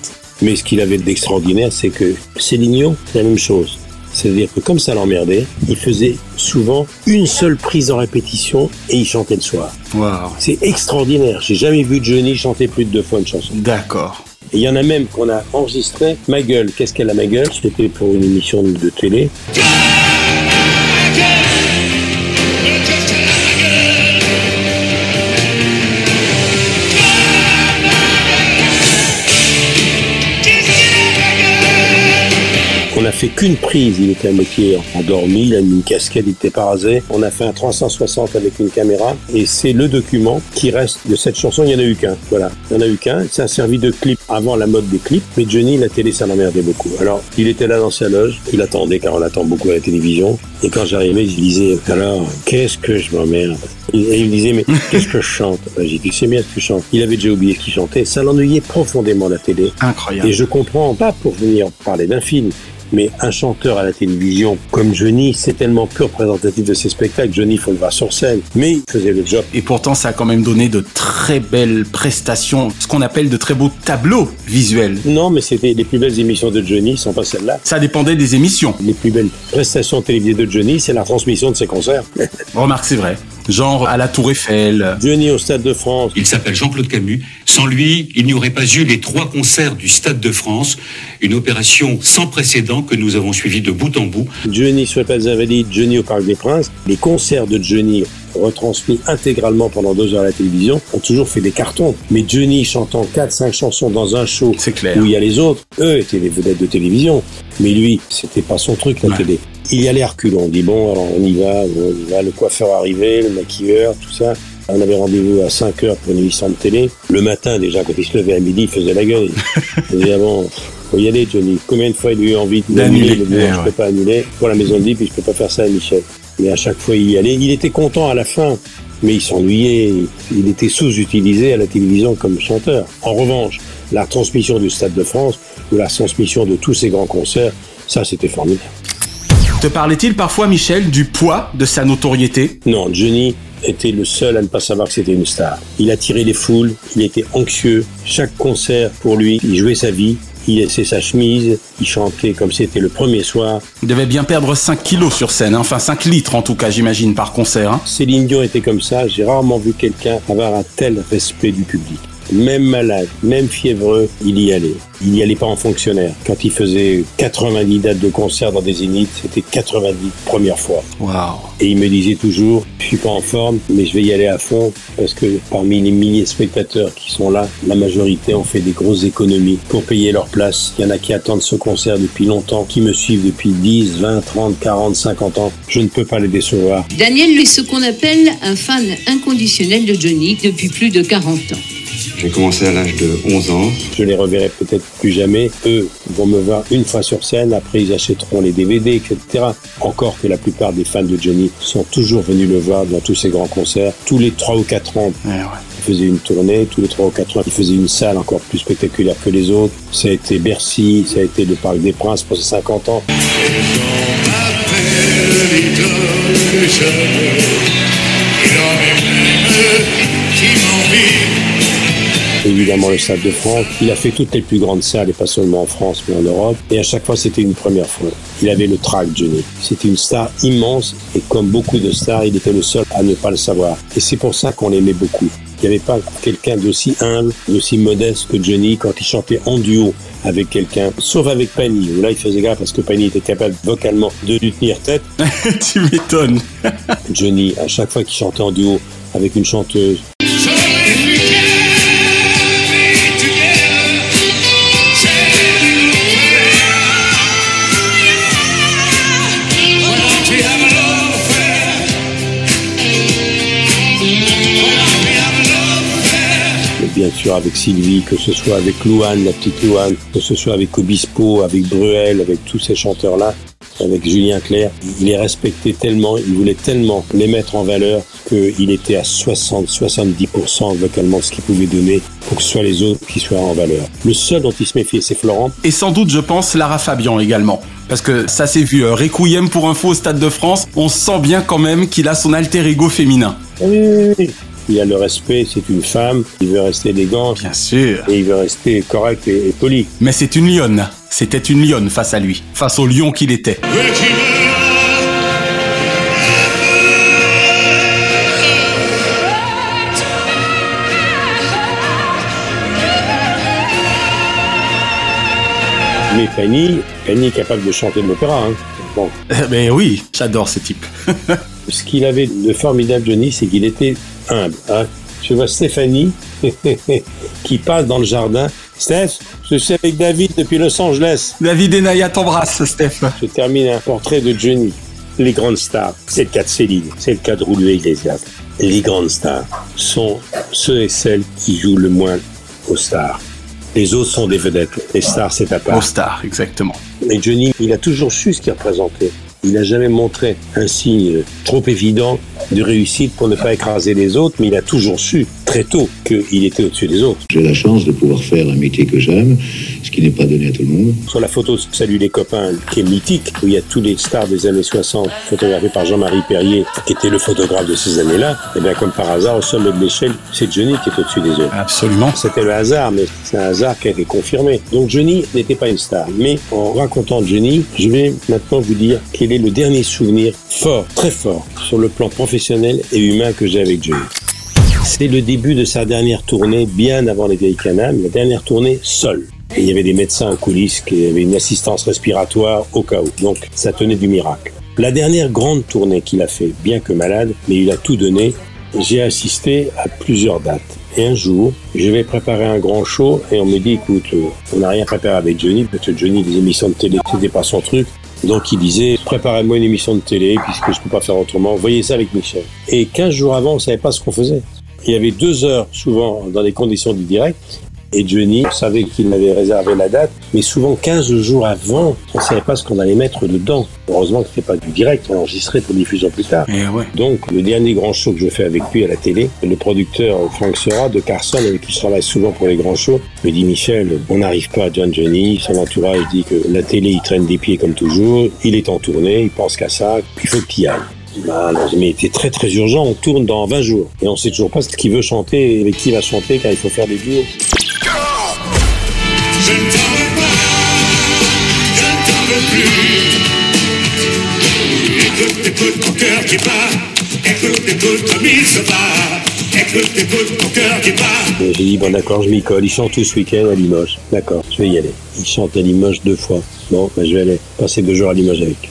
Mais ce qu'il avait d'extraordinaire, c'est que Céline c'est la même chose. C'est-à-dire que comme ça l'emmerdait, il faisait souvent une seule prise en répétition et il chantait le soir. Wow. C'est extraordinaire. J'ai jamais vu Johnny chanter plus de deux fois une chanson. D'accord. Et il y en a même qu'on a enregistré. Ma gueule, qu'est-ce qu'elle a ma gueule? C'était pour une émission de télé. Fait qu'une prise, il était à moitié endormi, il a mis une casquette, il était pas rasé. On a fait un 360 avec une caméra et c'est le document qui reste de cette chanson, il n'y en a eu qu'un. Voilà, il n'y en a eu qu'un. Ça a servi de clip avant la mode des clips, mais Johnny, la télé, ça l'emmerdait beaucoup. Alors, il était là dans sa loge, il attendait car on attend beaucoup à la télévision. Et quand j'arrivais, je disais, alors, qu'est-ce que je m'emmerde? Et il me disait, mais [LAUGHS] qu'est-ce que je chante? Ben, J'ai dit, c'est bien ce que je chante. Il avait déjà oublié ce qu'il chantait. Ça l'ennuyait profondément la télé. Incroyable. Et je comprends, pas pour venir parler d'un film, mais un chanteur à la télévision comme Johnny, c'est tellement peu représentatif de ses spectacles. Johnny, il faut le voir sur scène, mais il faisait le job. Et pourtant, ça a quand même donné de très belles prestations, ce qu'on appelle de très beaux tableaux visuels. Non, mais c'était les plus belles émissions de Johnny, sont pas celles-là. Ça dépendait des émissions. Les plus belles prestations télévisées de Johnny, c'est la transmission de ses concerts. [LAUGHS] Remarque, c'est vrai. Genre à la Tour Eiffel. Johnny au Stade de France. Il s'appelle Jean-Claude Camus. Sans lui, il n'y aurait pas eu les trois concerts du Stade de France, une opération sans précédent que nous avons suivie de bout en bout. Johnny sur le Place des Invalides, Johnny au Parc des Princes. Les concerts de Johnny retransmis intégralement pendant deux heures à la télévision ont toujours fait des cartons. Mais Johnny chantant 4-5 chansons dans un show où il y a les autres, eux étaient les vedettes de télévision. Mais lui, c'était pas son truc la télé. Il y allait à reculons. On dit bon, alors on y va, on y va. Le coiffeur arrivé, le maquilleur, tout ça. On avait rendez-vous à 5 heures pour une émission de télé. Le matin, déjà, quand il se levait à midi, il faisait la gueule. [LAUGHS] Il disait, ah bon, faut y aller, Johnny. Combien de fois il a eu envie d'annuler le ouais, je peux pas annuler pour la maison de vie, puis je peux pas faire ça à Michel. Mais à chaque fois, il y allait. Il était content à la fin, mais il s'ennuyait. Il était sous-utilisé à la télévision comme chanteur. En revanche, la transmission du Stade de France ou la transmission de tous ces grands concerts, ça, c'était formidable. Te parlait-il parfois, Michel, du poids de sa notoriété? Non, Johnny était le seul à ne pas savoir que c'était une star. Il attirait les foules, il était anxieux. Chaque concert, pour lui, il jouait sa vie. Il laissait sa chemise, il chantait comme si c'était le premier soir. Il devait bien perdre 5 kilos sur scène, hein. enfin 5 litres en tout cas, j'imagine, par concert. hein. Céline Dion était comme ça. J'ai rarement vu quelqu'un avoir un tel respect du public. Même malade, même fiévreux, il y allait. Il n'y allait pas en fonctionnaire. Quand il faisait 90 dates de concert dans des zéniths, c'était 90 premières fois. Et il me disait toujours, je suis pas en forme, mais je vais y aller à fond parce que parmi les milliers de spectateurs qui sont là, la majorité ont fait des grosses économies pour payer leur place. Il y en a qui attendent ce concert depuis longtemps, qui me suivent depuis 10, 20, 30, 40, 50 ans. Je ne peux pas les décevoir. Daniel est ce qu'on appelle un fan inconditionnel de Johnny depuis plus de 40 ans. J'ai commencé à l'âge de 11 ans. Je les reverrai peut-être plus jamais. Eux vont me voir une fois sur scène, après ils achèteront les DVD, etc. Encore que la plupart des fans de Johnny sont toujours venus le voir dans tous ces grands concerts. Tous les 3 ou 4 ans, il faisait une tournée. Tous les 3 ou 4 ans, il faisait une salle encore plus spectaculaire que les autres. Ça a été Bercy, ça a été le Parc des Princes pour ses 50 ans. Évidemment le Stade de France. Il a fait toutes les plus grandes salles, et pas seulement en France, mais en Europe. Et à chaque fois, c'était une première fois. Il avait le trac, Johnny. C'était une star immense, et comme beaucoup de stars, il était le seul à ne pas le savoir. Et c'est pour ça qu'on l'aimait beaucoup. Il n'y avait pas quelqu'un d'aussi humble, d'aussi modeste que Johnny quand il chantait en duo avec quelqu'un, sauf avec Pani, où là il faisait gaffe parce que Pani était capable vocalement de lui tenir tête. [LAUGHS] tu m'étonnes. Johnny, à chaque fois qu'il chantait en duo avec une chanteuse, bien sûr avec Sylvie, que ce soit avec Louane, la petite Louane, que ce soit avec Obispo, avec Bruel, avec tous ces chanteurs-là, avec Julien Clerc, il les respectait tellement, il voulait tellement les mettre en valeur qu'il était à 60-70% vocalement de ce qu'il pouvait donner pour que ce soit les autres qui soient en valeur. Le seul dont il se méfiait, c'est Florent. Et sans doute, je pense, Lara Fabian également. Parce que ça s'est vu, euh, Requiem pour info au Stade de France, on sent bien quand même qu'il a son alter ego féminin. Oui, oui, oui. Il a le respect, c'est une femme, il veut rester élégant. Bien sûr. Et il veut rester correct et, et poli. Mais c'est une lionne. C'était une lionne face à lui, face au lion qu'il était. Mais Fanny, Fanny est capable de chanter de l'opéra. Hein. Bon. Mais oui, j'adore ce type. [LAUGHS] Ce qu'il avait de formidable, Johnny, c'est qu'il était humble. Hein. Je vois Stéphanie [LAUGHS] qui passe dans le jardin. Steph, je suis avec David depuis Los Angeles. David et Naya t'embrassent, Steph. Je termine un portrait de Johnny. Les grandes stars, c'est le cas de Céline, c'est le cas de Julio Iglesias. Les grandes stars sont ceux et celles qui jouent le moins aux stars. Les autres sont des vedettes. Les stars, c'est à part. Aux stars, exactement. Mais Johnny, il a toujours su ce qu'il représentait. Il n'a jamais montré un signe trop évident de réussite pour ne pas écraser les autres, mais il a toujours su, très tôt, qu'il était au-dessus des autres. J'ai la chance de pouvoir faire un métier que j'aime, ce qui n'est pas donné à tout le monde. Sur la photo Salut les copains, qui est mythique, où il y a tous les stars des années 60, photographiés par Jean-Marie Perrier, qui était le photographe de ces années-là, et bien comme par hasard, au sommet de l'échelle, c'est Johnny qui est au-dessus des autres. Absolument. C'était le hasard, mais c'est un hasard qui a été confirmé. Donc Johnny n'était pas une star. Mais en racontant Johnny, je vais maintenant vous dire quel le dernier souvenir fort, très fort, sur le plan professionnel et humain que j'ai avec Johnny. C'est le début de sa dernière tournée, bien avant les vieilles cananes, la dernière tournée seule. Et il y avait des médecins en coulisses qui avaient une assistance respiratoire au cas où. Donc ça tenait du miracle. La dernière grande tournée qu'il a fait, bien que malade, mais il a tout donné, j'ai assisté à plusieurs dates. Et un jour, je vais préparer un grand show et on me dit, écoute, on n'a rien préparé avec Johnny, parce que Johnny, des émissions de télé, c'était pas son truc. Donc il disait, préparez-moi une émission de télé, puisque je peux pas faire autrement. Voyez ça avec Michel. Et 15 jours avant, on savait pas ce qu'on faisait. Il y avait deux heures, souvent, dans les conditions du direct. Et Johnny savait qu'il avait réservé la date, mais souvent 15 jours avant, on ne savait pas ce qu'on allait mettre dedans. Heureusement que c'était pas du direct, on enregistrait pour diffusion plus tard. Donc, le dernier grand show que je fais avec lui à la télé, le producteur Frank Sera de Carson, avec qui je travaille souvent pour les grands shows, me dit Michel, on n'arrive pas à John Johnny, son entourage dit que la télé, il traîne des pieds comme toujours, il est en tournée, il pense qu'à ça, il faut qu'il y aille. Bah, non, mais c'était très très urgent, on tourne dans 20 jours. Et on sait toujours pas ce qu'il veut chanter et avec qui il va chanter car il faut faire des duos. Et J'ai dit, bon d'accord, je m'y colle. Il chante tout ce week-end à Limoges. D'accord, je vais y aller. Il chante à Limoges deux fois. Bon, ben, je vais aller passer deux jours à Limoges avec.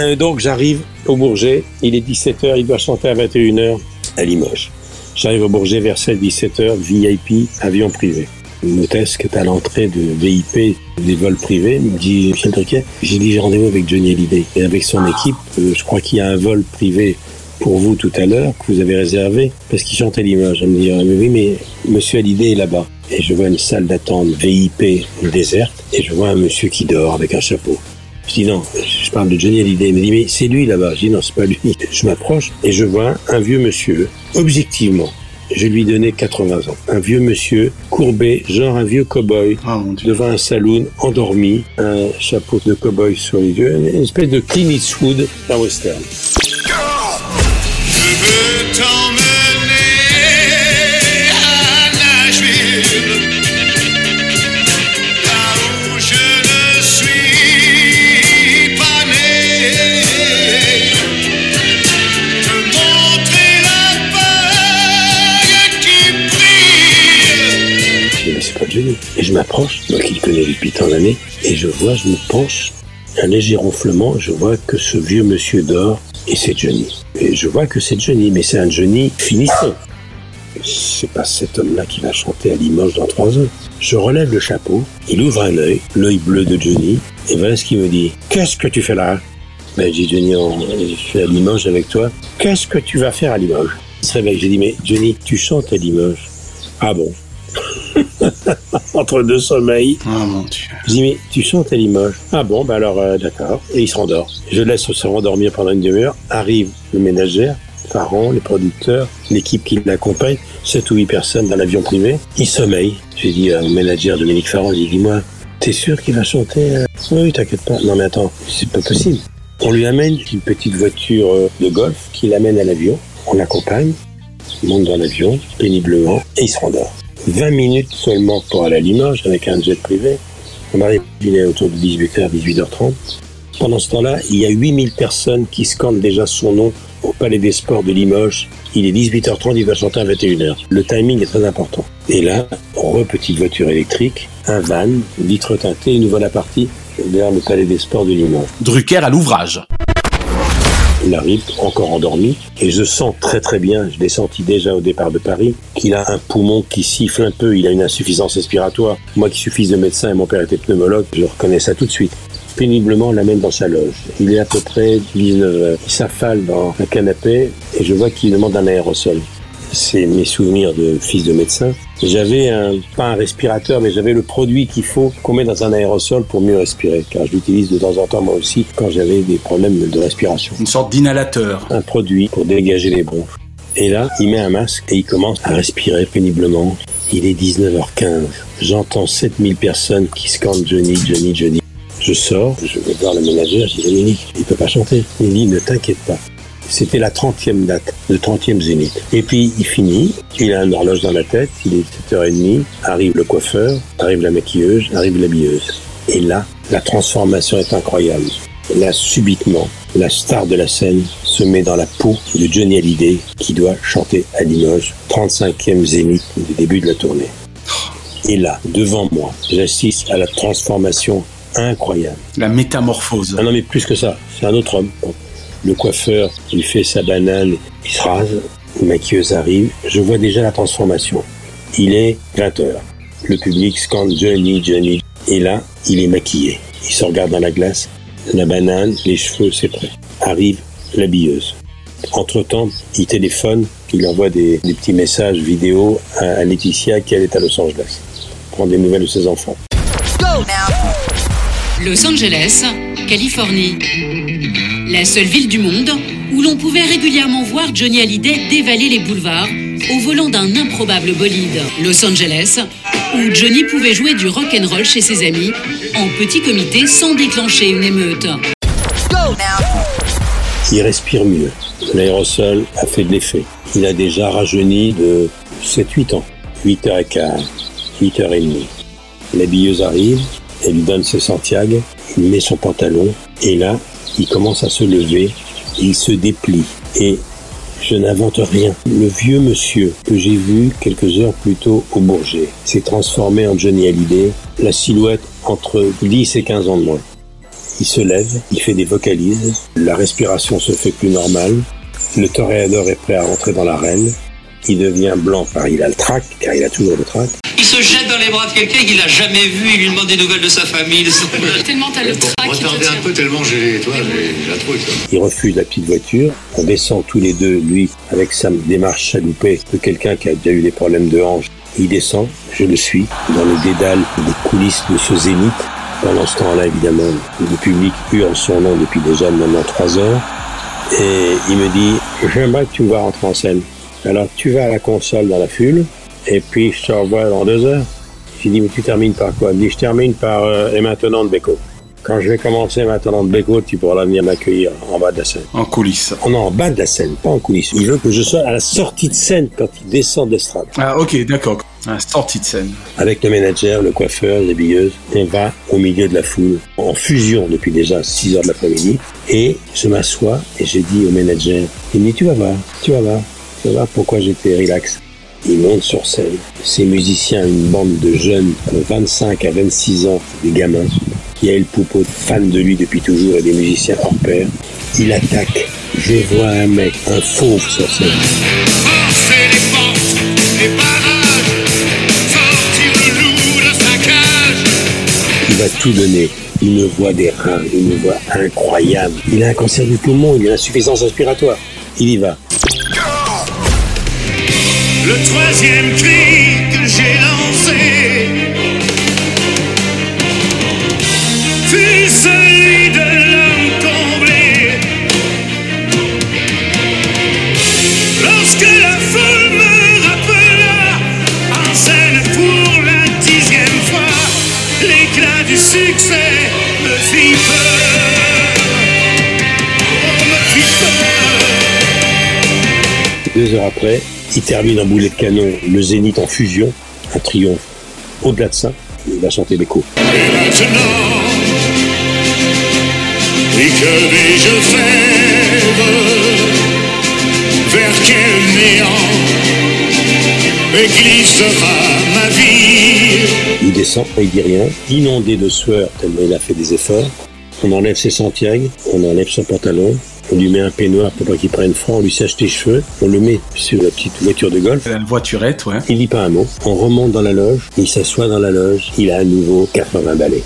Euh, donc j'arrive au Bourget, il est 17h, il doit chanter à 21h à Limoges. J'arrive au Bourget vers 16-17h, VIP, avion privé. Une hôtesse qui est à l'entrée de VIP, des vols privés, me dit Michel Drucker, j'ai dit j'ai rendez-vous avec Johnny Hallyday. Et avec son équipe, euh, je crois qu'il y a un vol privé pour vous tout à l'heure que vous avez réservé parce qu'il chante à Limoges. Elle me dit Ah, mais oui, mais monsieur Hallyday est là-bas. Et je vois une salle d'attente VIP déserte et je vois un monsieur qui dort avec un chapeau. Je dis non, je parle de Johnny Hallyday. Il me dit mais c'est lui là-bas. Je dis non, c'est pas lui. Je m'approche et je vois un vieux monsieur, objectivement. Je lui donnais 80 ans. Un vieux monsieur, courbé, genre un vieux cow-boy, devant un saloon, endormi, un chapeau de cow-boy sur les yeux, une espèce de Clint Eastwood d'un western. Et je m'approche, donc il connaît depuis tant d'années, et je vois, je me penche, un léger ronflement, je vois que ce vieux monsieur dort, et c'est Johnny. Et je vois que c'est Johnny, mais c'est un Johnny finissant. C'est pas cet homme-là qui va chanter à Limoges dans trois heures. Je relève le chapeau, il ouvre un œil, l'œil bleu de Johnny, et voilà ce qu'il me dit. Qu'est-ce que tu fais là? Ben, j'ai dit, Johnny, je suis à Limoges avec toi. Qu'est-ce que tu vas faire à Limoges? Il se réveille, j'ai dit, mais Johnny, tu chantes à Limoges. Ah bon? [LAUGHS] Entre deux sommeils. Ah mon Dieu. Je dis, mais tu chantes à Limoges. Ah bon, bah alors, euh, d'accord. Et il se rendort. Je laisse se rendormir pendant une demi-heure. Arrive le ménagère, Faron, les producteurs, l'équipe qui l'accompagne, 7 ou 8 personnes dans l'avion privé. Il sommeille. J'ai dit au ménagère Dominique Faron, j'ai dit, dis-moi, t'es sûr qu'il va chanter euh? Oui, t'inquiète pas. Non mais attends, c'est pas possible. On lui amène une petite voiture euh, de golf qui l'amène à l'avion. On l'accompagne, il monte dans l'avion, péniblement, et il se rendort. 20 minutes seulement pour aller à Limoges avec un jet privé. On arrive, autour de 18h, 18h30. Pendant ce temps-là, il y a 8000 personnes qui scandent déjà son nom au Palais des Sports de Limoges. Il est 18h30, il va chanter à 21h. Le timing est très important. Et là, re petite voiture électrique, un van, vitre teintée, nous voilà partis vers le Palais des Sports de Limoges. Drucker à l'ouvrage. Il arrive encore endormi et je sens très très bien, je l'ai senti déjà au départ de Paris, qu'il a un poumon qui siffle un peu, il a une insuffisance respiratoire. Moi qui suis fils de médecin et mon père était pneumologue, je reconnais ça tout de suite. Péniblement, l'amène dans sa loge. Il est à peu près 19 heures. Il s'affale dans un canapé et je vois qu'il demande un aérosol. C'est mes souvenirs de fils de médecin. J'avais un, pas un respirateur, mais j'avais le produit qu'il faut qu'on met dans un aérosol pour mieux respirer, car je l'utilise de temps en temps moi aussi quand j'avais des problèmes de respiration Une sorte d'inhalateur. un produit pour dégager les bronches. Et là, il met un masque et il commence à respirer péniblement. Il est 19h15. J'entends 7000 personnes qui scandent Johnny, Johnny, Johnny. Je sors, je vais voir le ménageur, je dis Dominique, il peut pas chanter. Il dit ne t'inquiète pas. C'était la 30e date, le 30e zénith. Et puis il finit, il a une horloge dans la tête, il est 7h30, arrive le coiffeur, arrive la maquilleuse, arrive l'habilleuse. Et là, la transformation est incroyable. Là, subitement, la star de la scène se met dans la peau de Johnny Hallyday qui doit chanter à Limoges, 35e zénith du début de la tournée. Et là, devant moi, j'assiste à la transformation incroyable. La métamorphose. Ah non, mais plus que ça, c'est un autre homme. Le coiffeur, il fait sa banane, il se rase, une maquilleuse arrive, je vois déjà la transformation. Il est 20 heures. Le public scande Johnny, Johnny. Et là, il est maquillé. Il se regarde dans la glace, la banane, les cheveux, c'est prêt. Arrive l'habilleuse. Entre-temps, il téléphone, il envoie des, petits messages vidéo à, Laetitia qui est à Los Angeles. Prendre des nouvelles de ses enfants. Los Angeles, Californie. La seule ville du monde où l'on pouvait régulièrement voir Johnny Hallyday dévaler les boulevards au volant d'un improbable bolide. Los Angeles, où Johnny pouvait jouer du rock'n'roll chez ses amis en petit comité sans déclencher une émeute. Il respire mieux. L'aérosol a fait de l'effet. Il a déjà rajeuni de 7-8 ans. 8h15, 8h30. L'habilleuse arrive, elle lui donne ses Santiago, il met son pantalon, et là, il commence à se lever, il se déplie. Et je n'invente rien. Le vieux monsieur que j'ai vu quelques heures plus tôt au Bourget s'est transformé en Johnny Hallyday, la silhouette entre 10 et 15 ans de moins. Il se lève, il fait des vocalises, la respiration se fait plus normale, le toréador est prêt à rentrer dans l'arène, il devient blanc car il a le trac, car il a toujours le trac. Il se jette dans les bras de quelqu'un qu'il n'a jamais vu, il lui demande des nouvelles de sa famille. de son- [LAUGHS] Tellement t'as le trac qui te Retardez un tient. peu tellement j'ai, toi, j'ai j'ai la trouille. ça. Il refuse la petite voiture. On descend tous les deux, lui, avec sa démarche chaloupée de quelqu'un qui a déjà eu des problèmes de hanche. Il descend, je le suis, dans le dédale des coulisses de ce zénith. Pendant ce temps-là, évidemment, le public hurle son nom depuis déjà maintenant trois heures. Et il me dit, j'aimerais que tu me vois rentrer en scène. Alors, tu vas à la console dans la fule, et puis je te revois dans deux heures. J'ai dit, mais tu termines par quoi Il me dit, je termine par euh, Et maintenant de Beko. Quand je vais commencer maintenant de Beko, tu pourras venir m'accueillir en bas de la scène. En coulisses. On est en bas de la scène, pas en coulisses. Il veut que je sois à la sortie de scène quand il descend de l'estrade. Ah, ok, d'accord. Un sortie de scène. Avec le manager, le coiffeur, l'habilleuse, on va au milieu de la foule, en fusion depuis déjà 6 heures de l'après-midi. Et je m'assois et j'ai dit au manager, il me dit, tu vas voir, tu vas voir, tu vas voir pourquoi j'étais relax. Il monte sur scène. Ces musiciens, une bande de jeunes de 25 à 26 ans, des gamins. Yael Poupeau, fan de lui depuis toujours et des musiciens hors pair. Il attaque. Je vois un mec, un fauve sur scène. Le. Il va tout donner. Une voix des reins, une voix incroyable. Il a un cancer du poumon, il a une insuffisance respiratoire. Il y va. Le troisième cri que j'ai lancé fut celui de l'homme comblé. Lorsque la foule me rappela en scène pour la dixième fois, l'éclat du succès me fit peur. Oh, me fit peur. Deux heures après, il termine en boulet de canon le Zénith en fusion, un triomphe. Au-delà de ça, il va chanter l'écho. Et maintenant, oui, que vais-je faire Vers quel néant me glissera ma vie? Il descend, il dit rien, inondé de sueur tellement il a fait des efforts. On enlève ses Santiago, on enlève son pantalon, on lui met un peignoir pour pas qu'il prenne froid, on lui sèche les cheveux, on le met sur la petite voiture de golf. La voiturette, ouais. Il dit pas un mot. On remonte dans la loge, il s'assoit dans la loge, il a à nouveau 80 balais.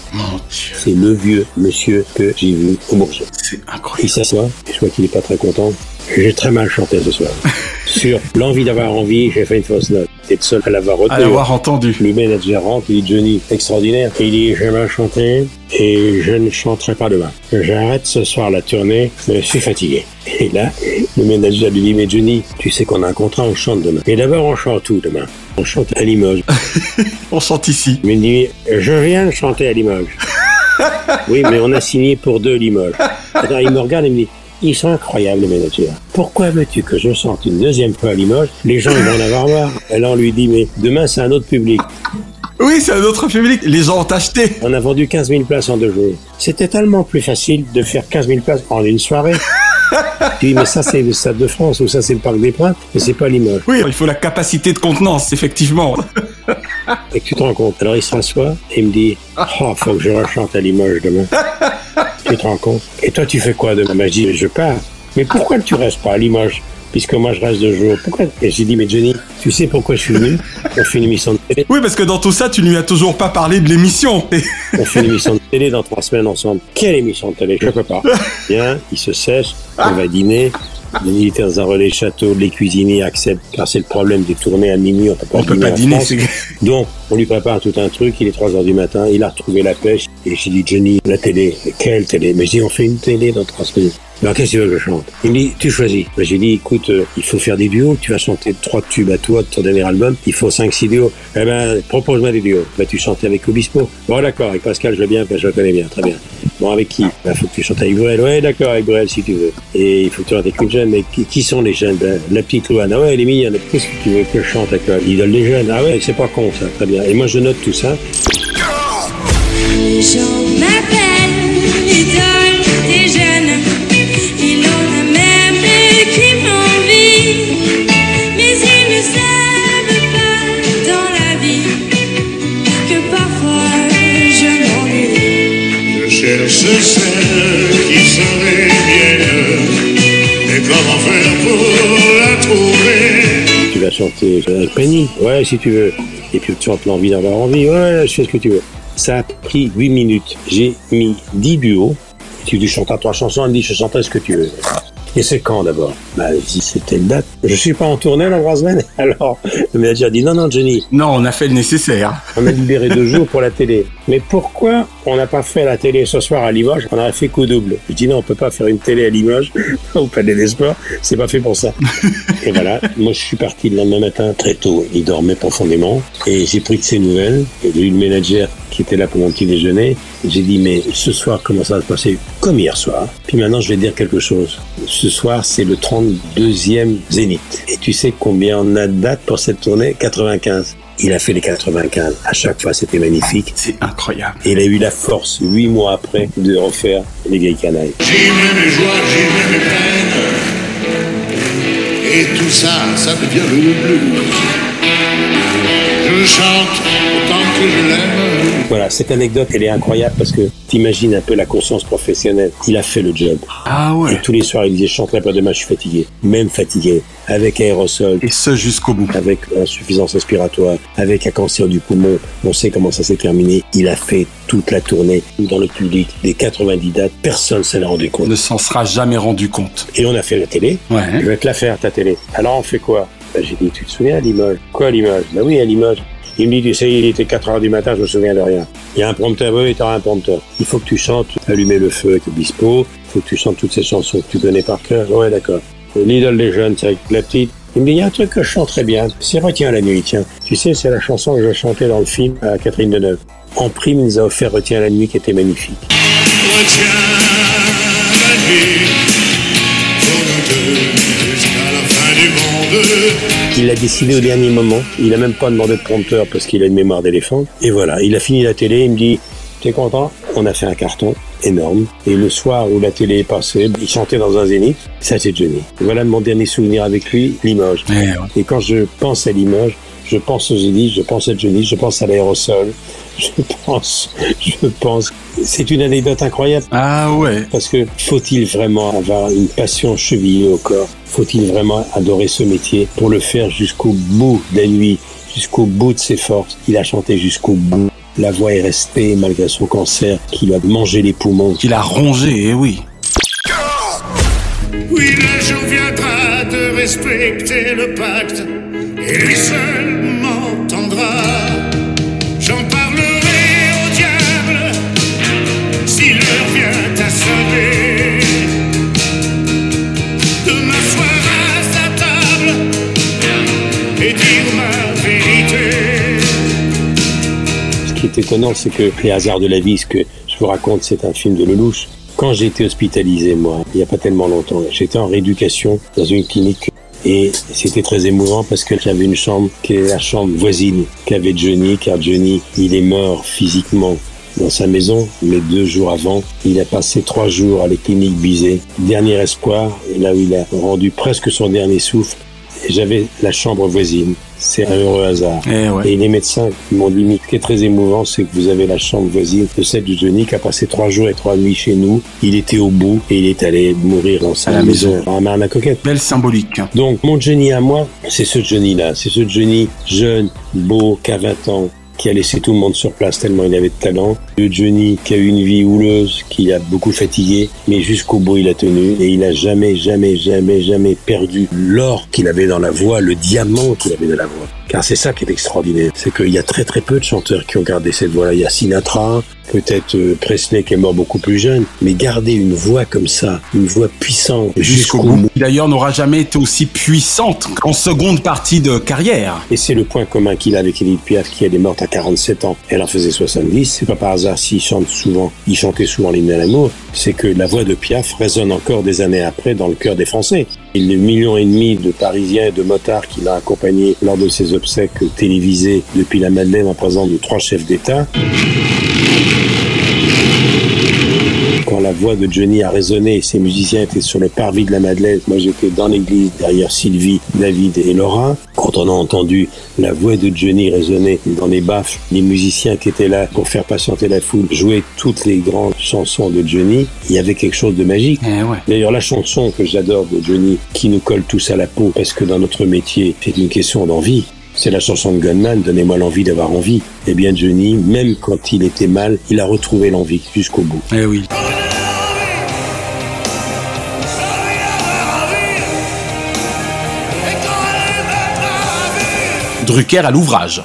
C'est le vieux monsieur que j'ai vu au Bourget. C'est incroyable. Il s'assoit, je vois qu'il est pas très content. J'ai très mal chanté ce soir. [LAUGHS] Sur l'envie d'avoir envie, j'ai fait une fausse note. T'es le seul à l'avoir retenu. À l'avoir entendu. Le manager rentre, il dit Johnny, extraordinaire. Il dit j'ai mal chanté et je ne chanterai pas demain. J'arrête ce soir la tournée, je suis fatigué. Et là, le manager lui dit mais Johnny, tu sais qu'on a un contrat, on chante demain. Et d'abord on chante où demain? On chante à Limoges. [LAUGHS] on chante ici. Il me dit je viens de chanter à Limoges. [LAUGHS] oui, mais on a signé pour deux Limoges. Attends, il me regarde et me dit ils sont incroyables, les managers. Pourquoi veux-tu que je chante une deuxième fois à Limoges? Les gens, ils vont en avoir marre. Là, on lui dit, mais demain, c'est un autre public. Oui, c'est un autre public. Les gens ont acheté. On a vendu 15 000 places en deux jours. C'était tellement plus facile de faire 15 000 places en une soirée. [LAUGHS] tu dis, mais ça, c'est le Stade de France ou ça, c'est le Parc des Princes, mais c'est pas Limoges. Oui, il faut la capacité de contenance, effectivement. Et que tu te rends compte? Alors il s'assoit et il me dit, [LAUGHS] oh, faut que je rechante à Limoges demain. [LAUGHS] tu te rends compte. Et toi, tu fais quoi demain Ben, Je dis, je pars. Mais pourquoi tu restes pas à Limoges? Puisque moi, je reste deux jours. Pourquoi? Et j'ai dit, mais Johnny, tu sais pourquoi je suis venu? On fait une émission de télé. Oui, parce que dans tout ça, tu lui as toujours pas parlé de l'émission. On fait une émission de télé dans trois semaines ensemble. Quelle émission de télé? Je peux pas. Bien, il se sèche, on va dîner. Les militaires dans un relais château, les cuisiniers acceptent, car c'est le problème des tournées à minuit, on peut pas On peut dîner pas c'est- Donc, on lui prépare tout un truc, il est 3 heures du matin, il a retrouvé la pêche, et j'ai dit, Johnny, la télé, quelle télé? Mais je dis, on fait une télé dans trois semaines. Alors, qu'est-ce que tu veux que je chante Il me dit, tu choisis. Ben, j'ai dit, écoute, euh, il faut faire des duos, tu vas chanter trois tubes à toi de ton dernier album, il faut 5-6 duos. Eh ben, propose-moi des duos. Ben, tu chantais avec Obispo. Bon, d'accord, avec Pascal, je veux bien, je le connais bien, très bien. Bon, avec qui Ben, faut que tu chantes avec Bruel. Ouais, d'accord, avec Bruel, si tu veux. Et il faut que tu chantes avec une jeune, mais qui, sont les jeunes Ben, La petite Louane. Ah ouais, elle est mignonne. Qu'est-ce que tu veux que je chante avec elle L'idole des jeunes. Ah ouais, c'est pas con, ça. Très bien. Et moi, je note tout ça. Les gens m'appellent des jeunes. Tu vas chanter Penny. Ouais, si tu veux. Et puis tu chantes l'envie d'avoir envie. Ouais, je fais ce que tu veux. Ça a pris 8 minutes. J'ai mis 10 duos. Tu dis, chante à trois chansons. Elle me dit, je chanterai ce que tu veux. Et c'est quand d'abord? Bah, dit, c'était le date. Je suis pas en tournée dans trois semaines. [LAUGHS] Alors, le manager dit, non, non, Johnny. Non, on a fait le nécessaire. [LAUGHS] On a libéré deux jours pour la télé. Mais pourquoi on n'a pas fait la télé ce soir à Limoges? On aurait fait coup double. Je dis non, on peut pas faire une télé à Limoges [LAUGHS] au Palais des Sports. C'est pas fait pour ça. Et voilà. Moi, je suis parti le lendemain matin très tôt. Il dormait profondément. Et j'ai pris de ses nouvelles. Et eu le manager qui était là pour mon petit déjeuner. J'ai dit, mais ce soir, comment ça va se passer Comme hier soir. Puis maintenant, je vais te dire quelque chose. Ce soir, c'est le 32e Zénith. Et tu sais combien on a de dates pour cette tournée 95. Il a fait les 95. À chaque fois, c'était magnifique. C'est incroyable. Et il a eu la force, huit mois après, de refaire les vieilles canailles. Mets mes joies, mets mes peines. Et tout ça, ça devient le blues. Je chante autant que je l'aime. Voilà, cette anecdote, elle est incroyable parce que t'imagines un peu la conscience professionnelle. Il a fait le job. Ah ouais. Et tous les soirs, il disait, je chanterai pas demain, je suis fatigué. Même fatigué. Avec aérosol. Et ce jusqu'au bout. Avec insuffisance respiratoire. Avec un cancer du poumon. On sait comment ça s'est terminé. Il a fait toute la tournée dans le public. Des 90 dates, personne s'en est rendu compte. Ne s'en sera jamais rendu compte. Et on a fait la télé. Ouais. Je vais te la faire, ta télé. Alors, on fait quoi? Ben, J'ai dit, tu te souviens à Limoges? Quoi à Limoges? Ben oui, à Limoges. Il me dit, tu il était 4 heures du matin, je me souviens de rien. Il y a un prompteur, oui, t'auras un prompteur. Il faut que tu chantes Allumer le feu avec Obispo. Il faut que tu chantes toutes ces chansons que tu connais par cœur. Ouais, d'accord. L'idole des jeunes, c'est avec la petite. Il me dit, il y a un truc que je chante très bien. C'est Retiens la nuit, tiens. Tu sais, c'est la chanson que je chantais dans le film à Catherine Deneuve. En prime, il nous a offert Retiens la nuit qui était magnifique. Retiens la nuit deux jusqu'à la fin du monde. Il l'a décidé au dernier moment. Il a même pas demandé de prompteur parce qu'il a une mémoire d'éléphant. Et voilà, il a fini la télé. Il me dit, t'es content? On a fait un carton énorme. Et le soir où la télé est passée, il chantait dans un zénith. Ça, c'est Johnny. Voilà mon dernier souvenir avec lui, Limoges. Et quand je pense à Limoges, je pense aux zéniths, je pense à Johnny, je pense à l'aérosol. [LAUGHS] Je pense, je pense. C'est une anecdote incroyable. Ah ouais. Parce que faut-il vraiment avoir une passion chevillée au corps? Faut-il vraiment adorer ce métier pour le faire jusqu'au bout de la nuit, jusqu'au bout de ses forces? Il a chanté jusqu'au bout. La voix est restée malgré son cancer qui lui a mangé les poumons. Qu'il a rongé, eh oui. Oui, le jour viendra de respecter le pacte, et lui seul est étonnant, c'est que les hasards de la vie, ce que je vous raconte, c'est un film de Lelouch. Quand j'ai été hospitalisé, moi, il n'y a pas tellement longtemps, j'étais en rééducation dans une clinique Et c'était très émouvant parce que j'avais une chambre qui est la chambre voisine qu'avait Johnny, car Johnny, il est mort physiquement dans sa maison, mais deux jours avant, il a passé trois jours à la clinique Bizet. Dernier espoir, là où il a rendu presque son dernier souffle. J'avais la chambre voisine. C'est un heureux hasard. Eh Et les médecins m'ont dit, mais ce qui est très émouvant, c'est que vous avez la chambre voisine de celle de Johnny qui a passé trois jours et trois nuits chez nous. Il était au bout et il est allé mourir dans sa À la maison, maison. à Marne-la-Coquette. Belle symbolique. Donc, mon Johnny à moi, c'est ce Johnny-là. C'est ce Johnny jeune, beau, qui a 20 ans, qui a laissé tout le monde sur place tellement il avait de talent. Le Johnny qui a eu une vie houleuse, qui a beaucoup fatigué, mais jusqu'au bout il a tenu et il a jamais, jamais, jamais, jamais perdu l'or qu'il avait dans la voix, le diamant qu'il avait dans la voix. Car c'est ça qui est extraordinaire, c'est qu'il y a très très peu de chanteurs qui ont gardé cette voix-là. Il y a Sinatra, peut-être euh, Presley qui est mort beaucoup plus jeune, mais garder une voix comme ça, une voix puissante Jusqu'au bout. Qui d'ailleurs n'aura jamais été aussi puissante en seconde partie de carrière. Et c'est le point commun qu'il a avec Edith Piaf, qui elle est morte à 47 ans. Elle en faisait 70. C'est pas par hasard s'il chante souvent, il chantait souvent l'hymne à l'amour. C'est que la voix de Piaf résonne encore des années après dans le cœur des Français. Et les millions et demi de Parisiens et de motards qu'il a accompagnés lors de ses obsèques télévisées depuis la Madeleine en présence de trois chefs d'État. La voix de Johnny a résonné ses musiciens étaient sur le parvis de la Madeleine, moi j'étais dans l'église derrière Sylvie, David et Laura. Quand on a entendu la voix de Johnny résonner dans les baffes, les musiciens qui étaient là pour faire patienter la foule jouaient toutes les grandes chansons de Johnny, il y avait quelque chose de magique. D'ailleurs la chanson que j'adore de Johnny, qui nous colle tous à la peau, parce que dans notre métier, c'est une question d'envie. C'est la chanson de Gunman, Donnez-moi l'envie d'avoir envie. Eh bien, Johnny, même quand il était mal, il a retrouvé l'envie jusqu'au bout. Eh oui. Drucker à l'ouvrage.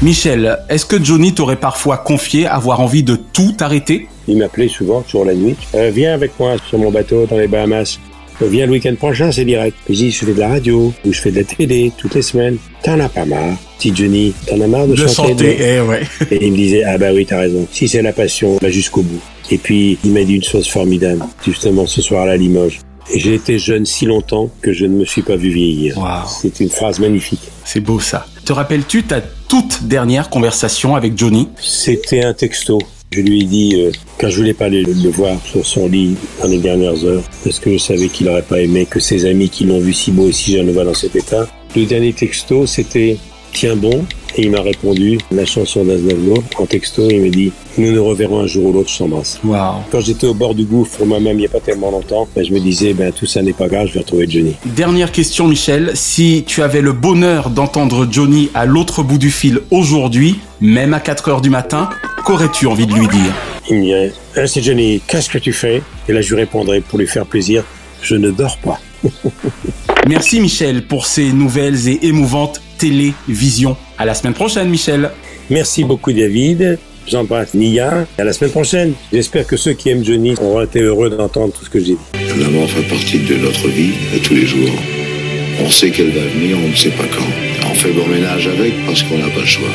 Michel, est-ce que Johnny t'aurait parfois confié avoir envie de tout arrêter? Il m'appelait souvent, toujours la nuit. Euh, viens avec moi sur mon bateau dans les Bahamas. Euh, viens le week-end prochain, c'est direct. Je dis, je fais de la radio ou je fais de la télé toutes les semaines. T'en as pas marre. Si Johnny, t'en as marre de, De chanter eh ouais. [LAUGHS] Et il me disait, ah bah oui, t'as raison. Si c'est la passion, va jusqu'au bout. Et puis, il m'a dit une chose formidable, justement ce soir-là à Limoges. Et J'ai été jeune si longtemps que je ne me suis pas vu vieillir. C'est une phrase magnifique. C'est beau ça. Te rappelles-tu ta toute dernière conversation avec Johnny? C'était un texto. Je lui ai dit, euh, quand je voulais pas le, le voir sur son lit dans les dernières heures, parce que je savais qu'il n'aurait pas aimé que ses amis qui l'ont vu si beau et si jeune le voient dans cet état. Le dernier texto, c'était Tiens bon, et il m'a répondu la chanson d'Aznavour en texto. Il m'a dit Nous nous reverrons un jour ou l'autre, je t'embrasse. Waouh. Quand j'étais au bord du gouffre moi-même il n'y a pas tellement longtemps, ben, je me disais ben, Tout ça n'est pas grave, je vais retrouver Johnny. Dernière question Michel, si tu avais le bonheur d'entendre Johnny à l'autre bout du fil aujourd'hui, même à 4 heures du matin, qu'aurais-tu envie de lui dire? Il me dirait Ah, C'est Johnny, qu'est-ce que tu fais? Et là, je lui répondrais pour lui faire plaisir Je ne dors pas. [LAUGHS] Merci Michel pour ces nouvelles et émouvantes télévisions. À la semaine prochaine Michel. Merci beaucoup David. J'embrasse Nia. À la semaine prochaine. J'espère que ceux qui aiment Johnny auront été heureux d'entendre tout ce que j'ai dit. La mort fait partie de notre vie de tous les jours. On sait qu'elle va venir, on ne sait pas quand. On fait bon ménage avec parce qu'on n'a pas le choix.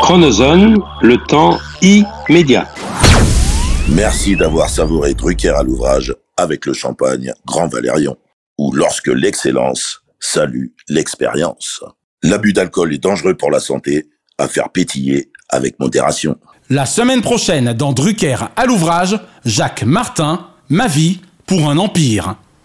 Chronozone, le temps immédiat. Merci d'avoir savouré Drucker à l'ouvrage avec le champagne Grand Valérion, ou lorsque l'excellence salue l'expérience. L'abus d'alcool est dangereux pour la santé, à faire pétiller avec modération. La semaine prochaine dans Drucker à l'ouvrage, Jacques Martin, Ma vie pour un empire.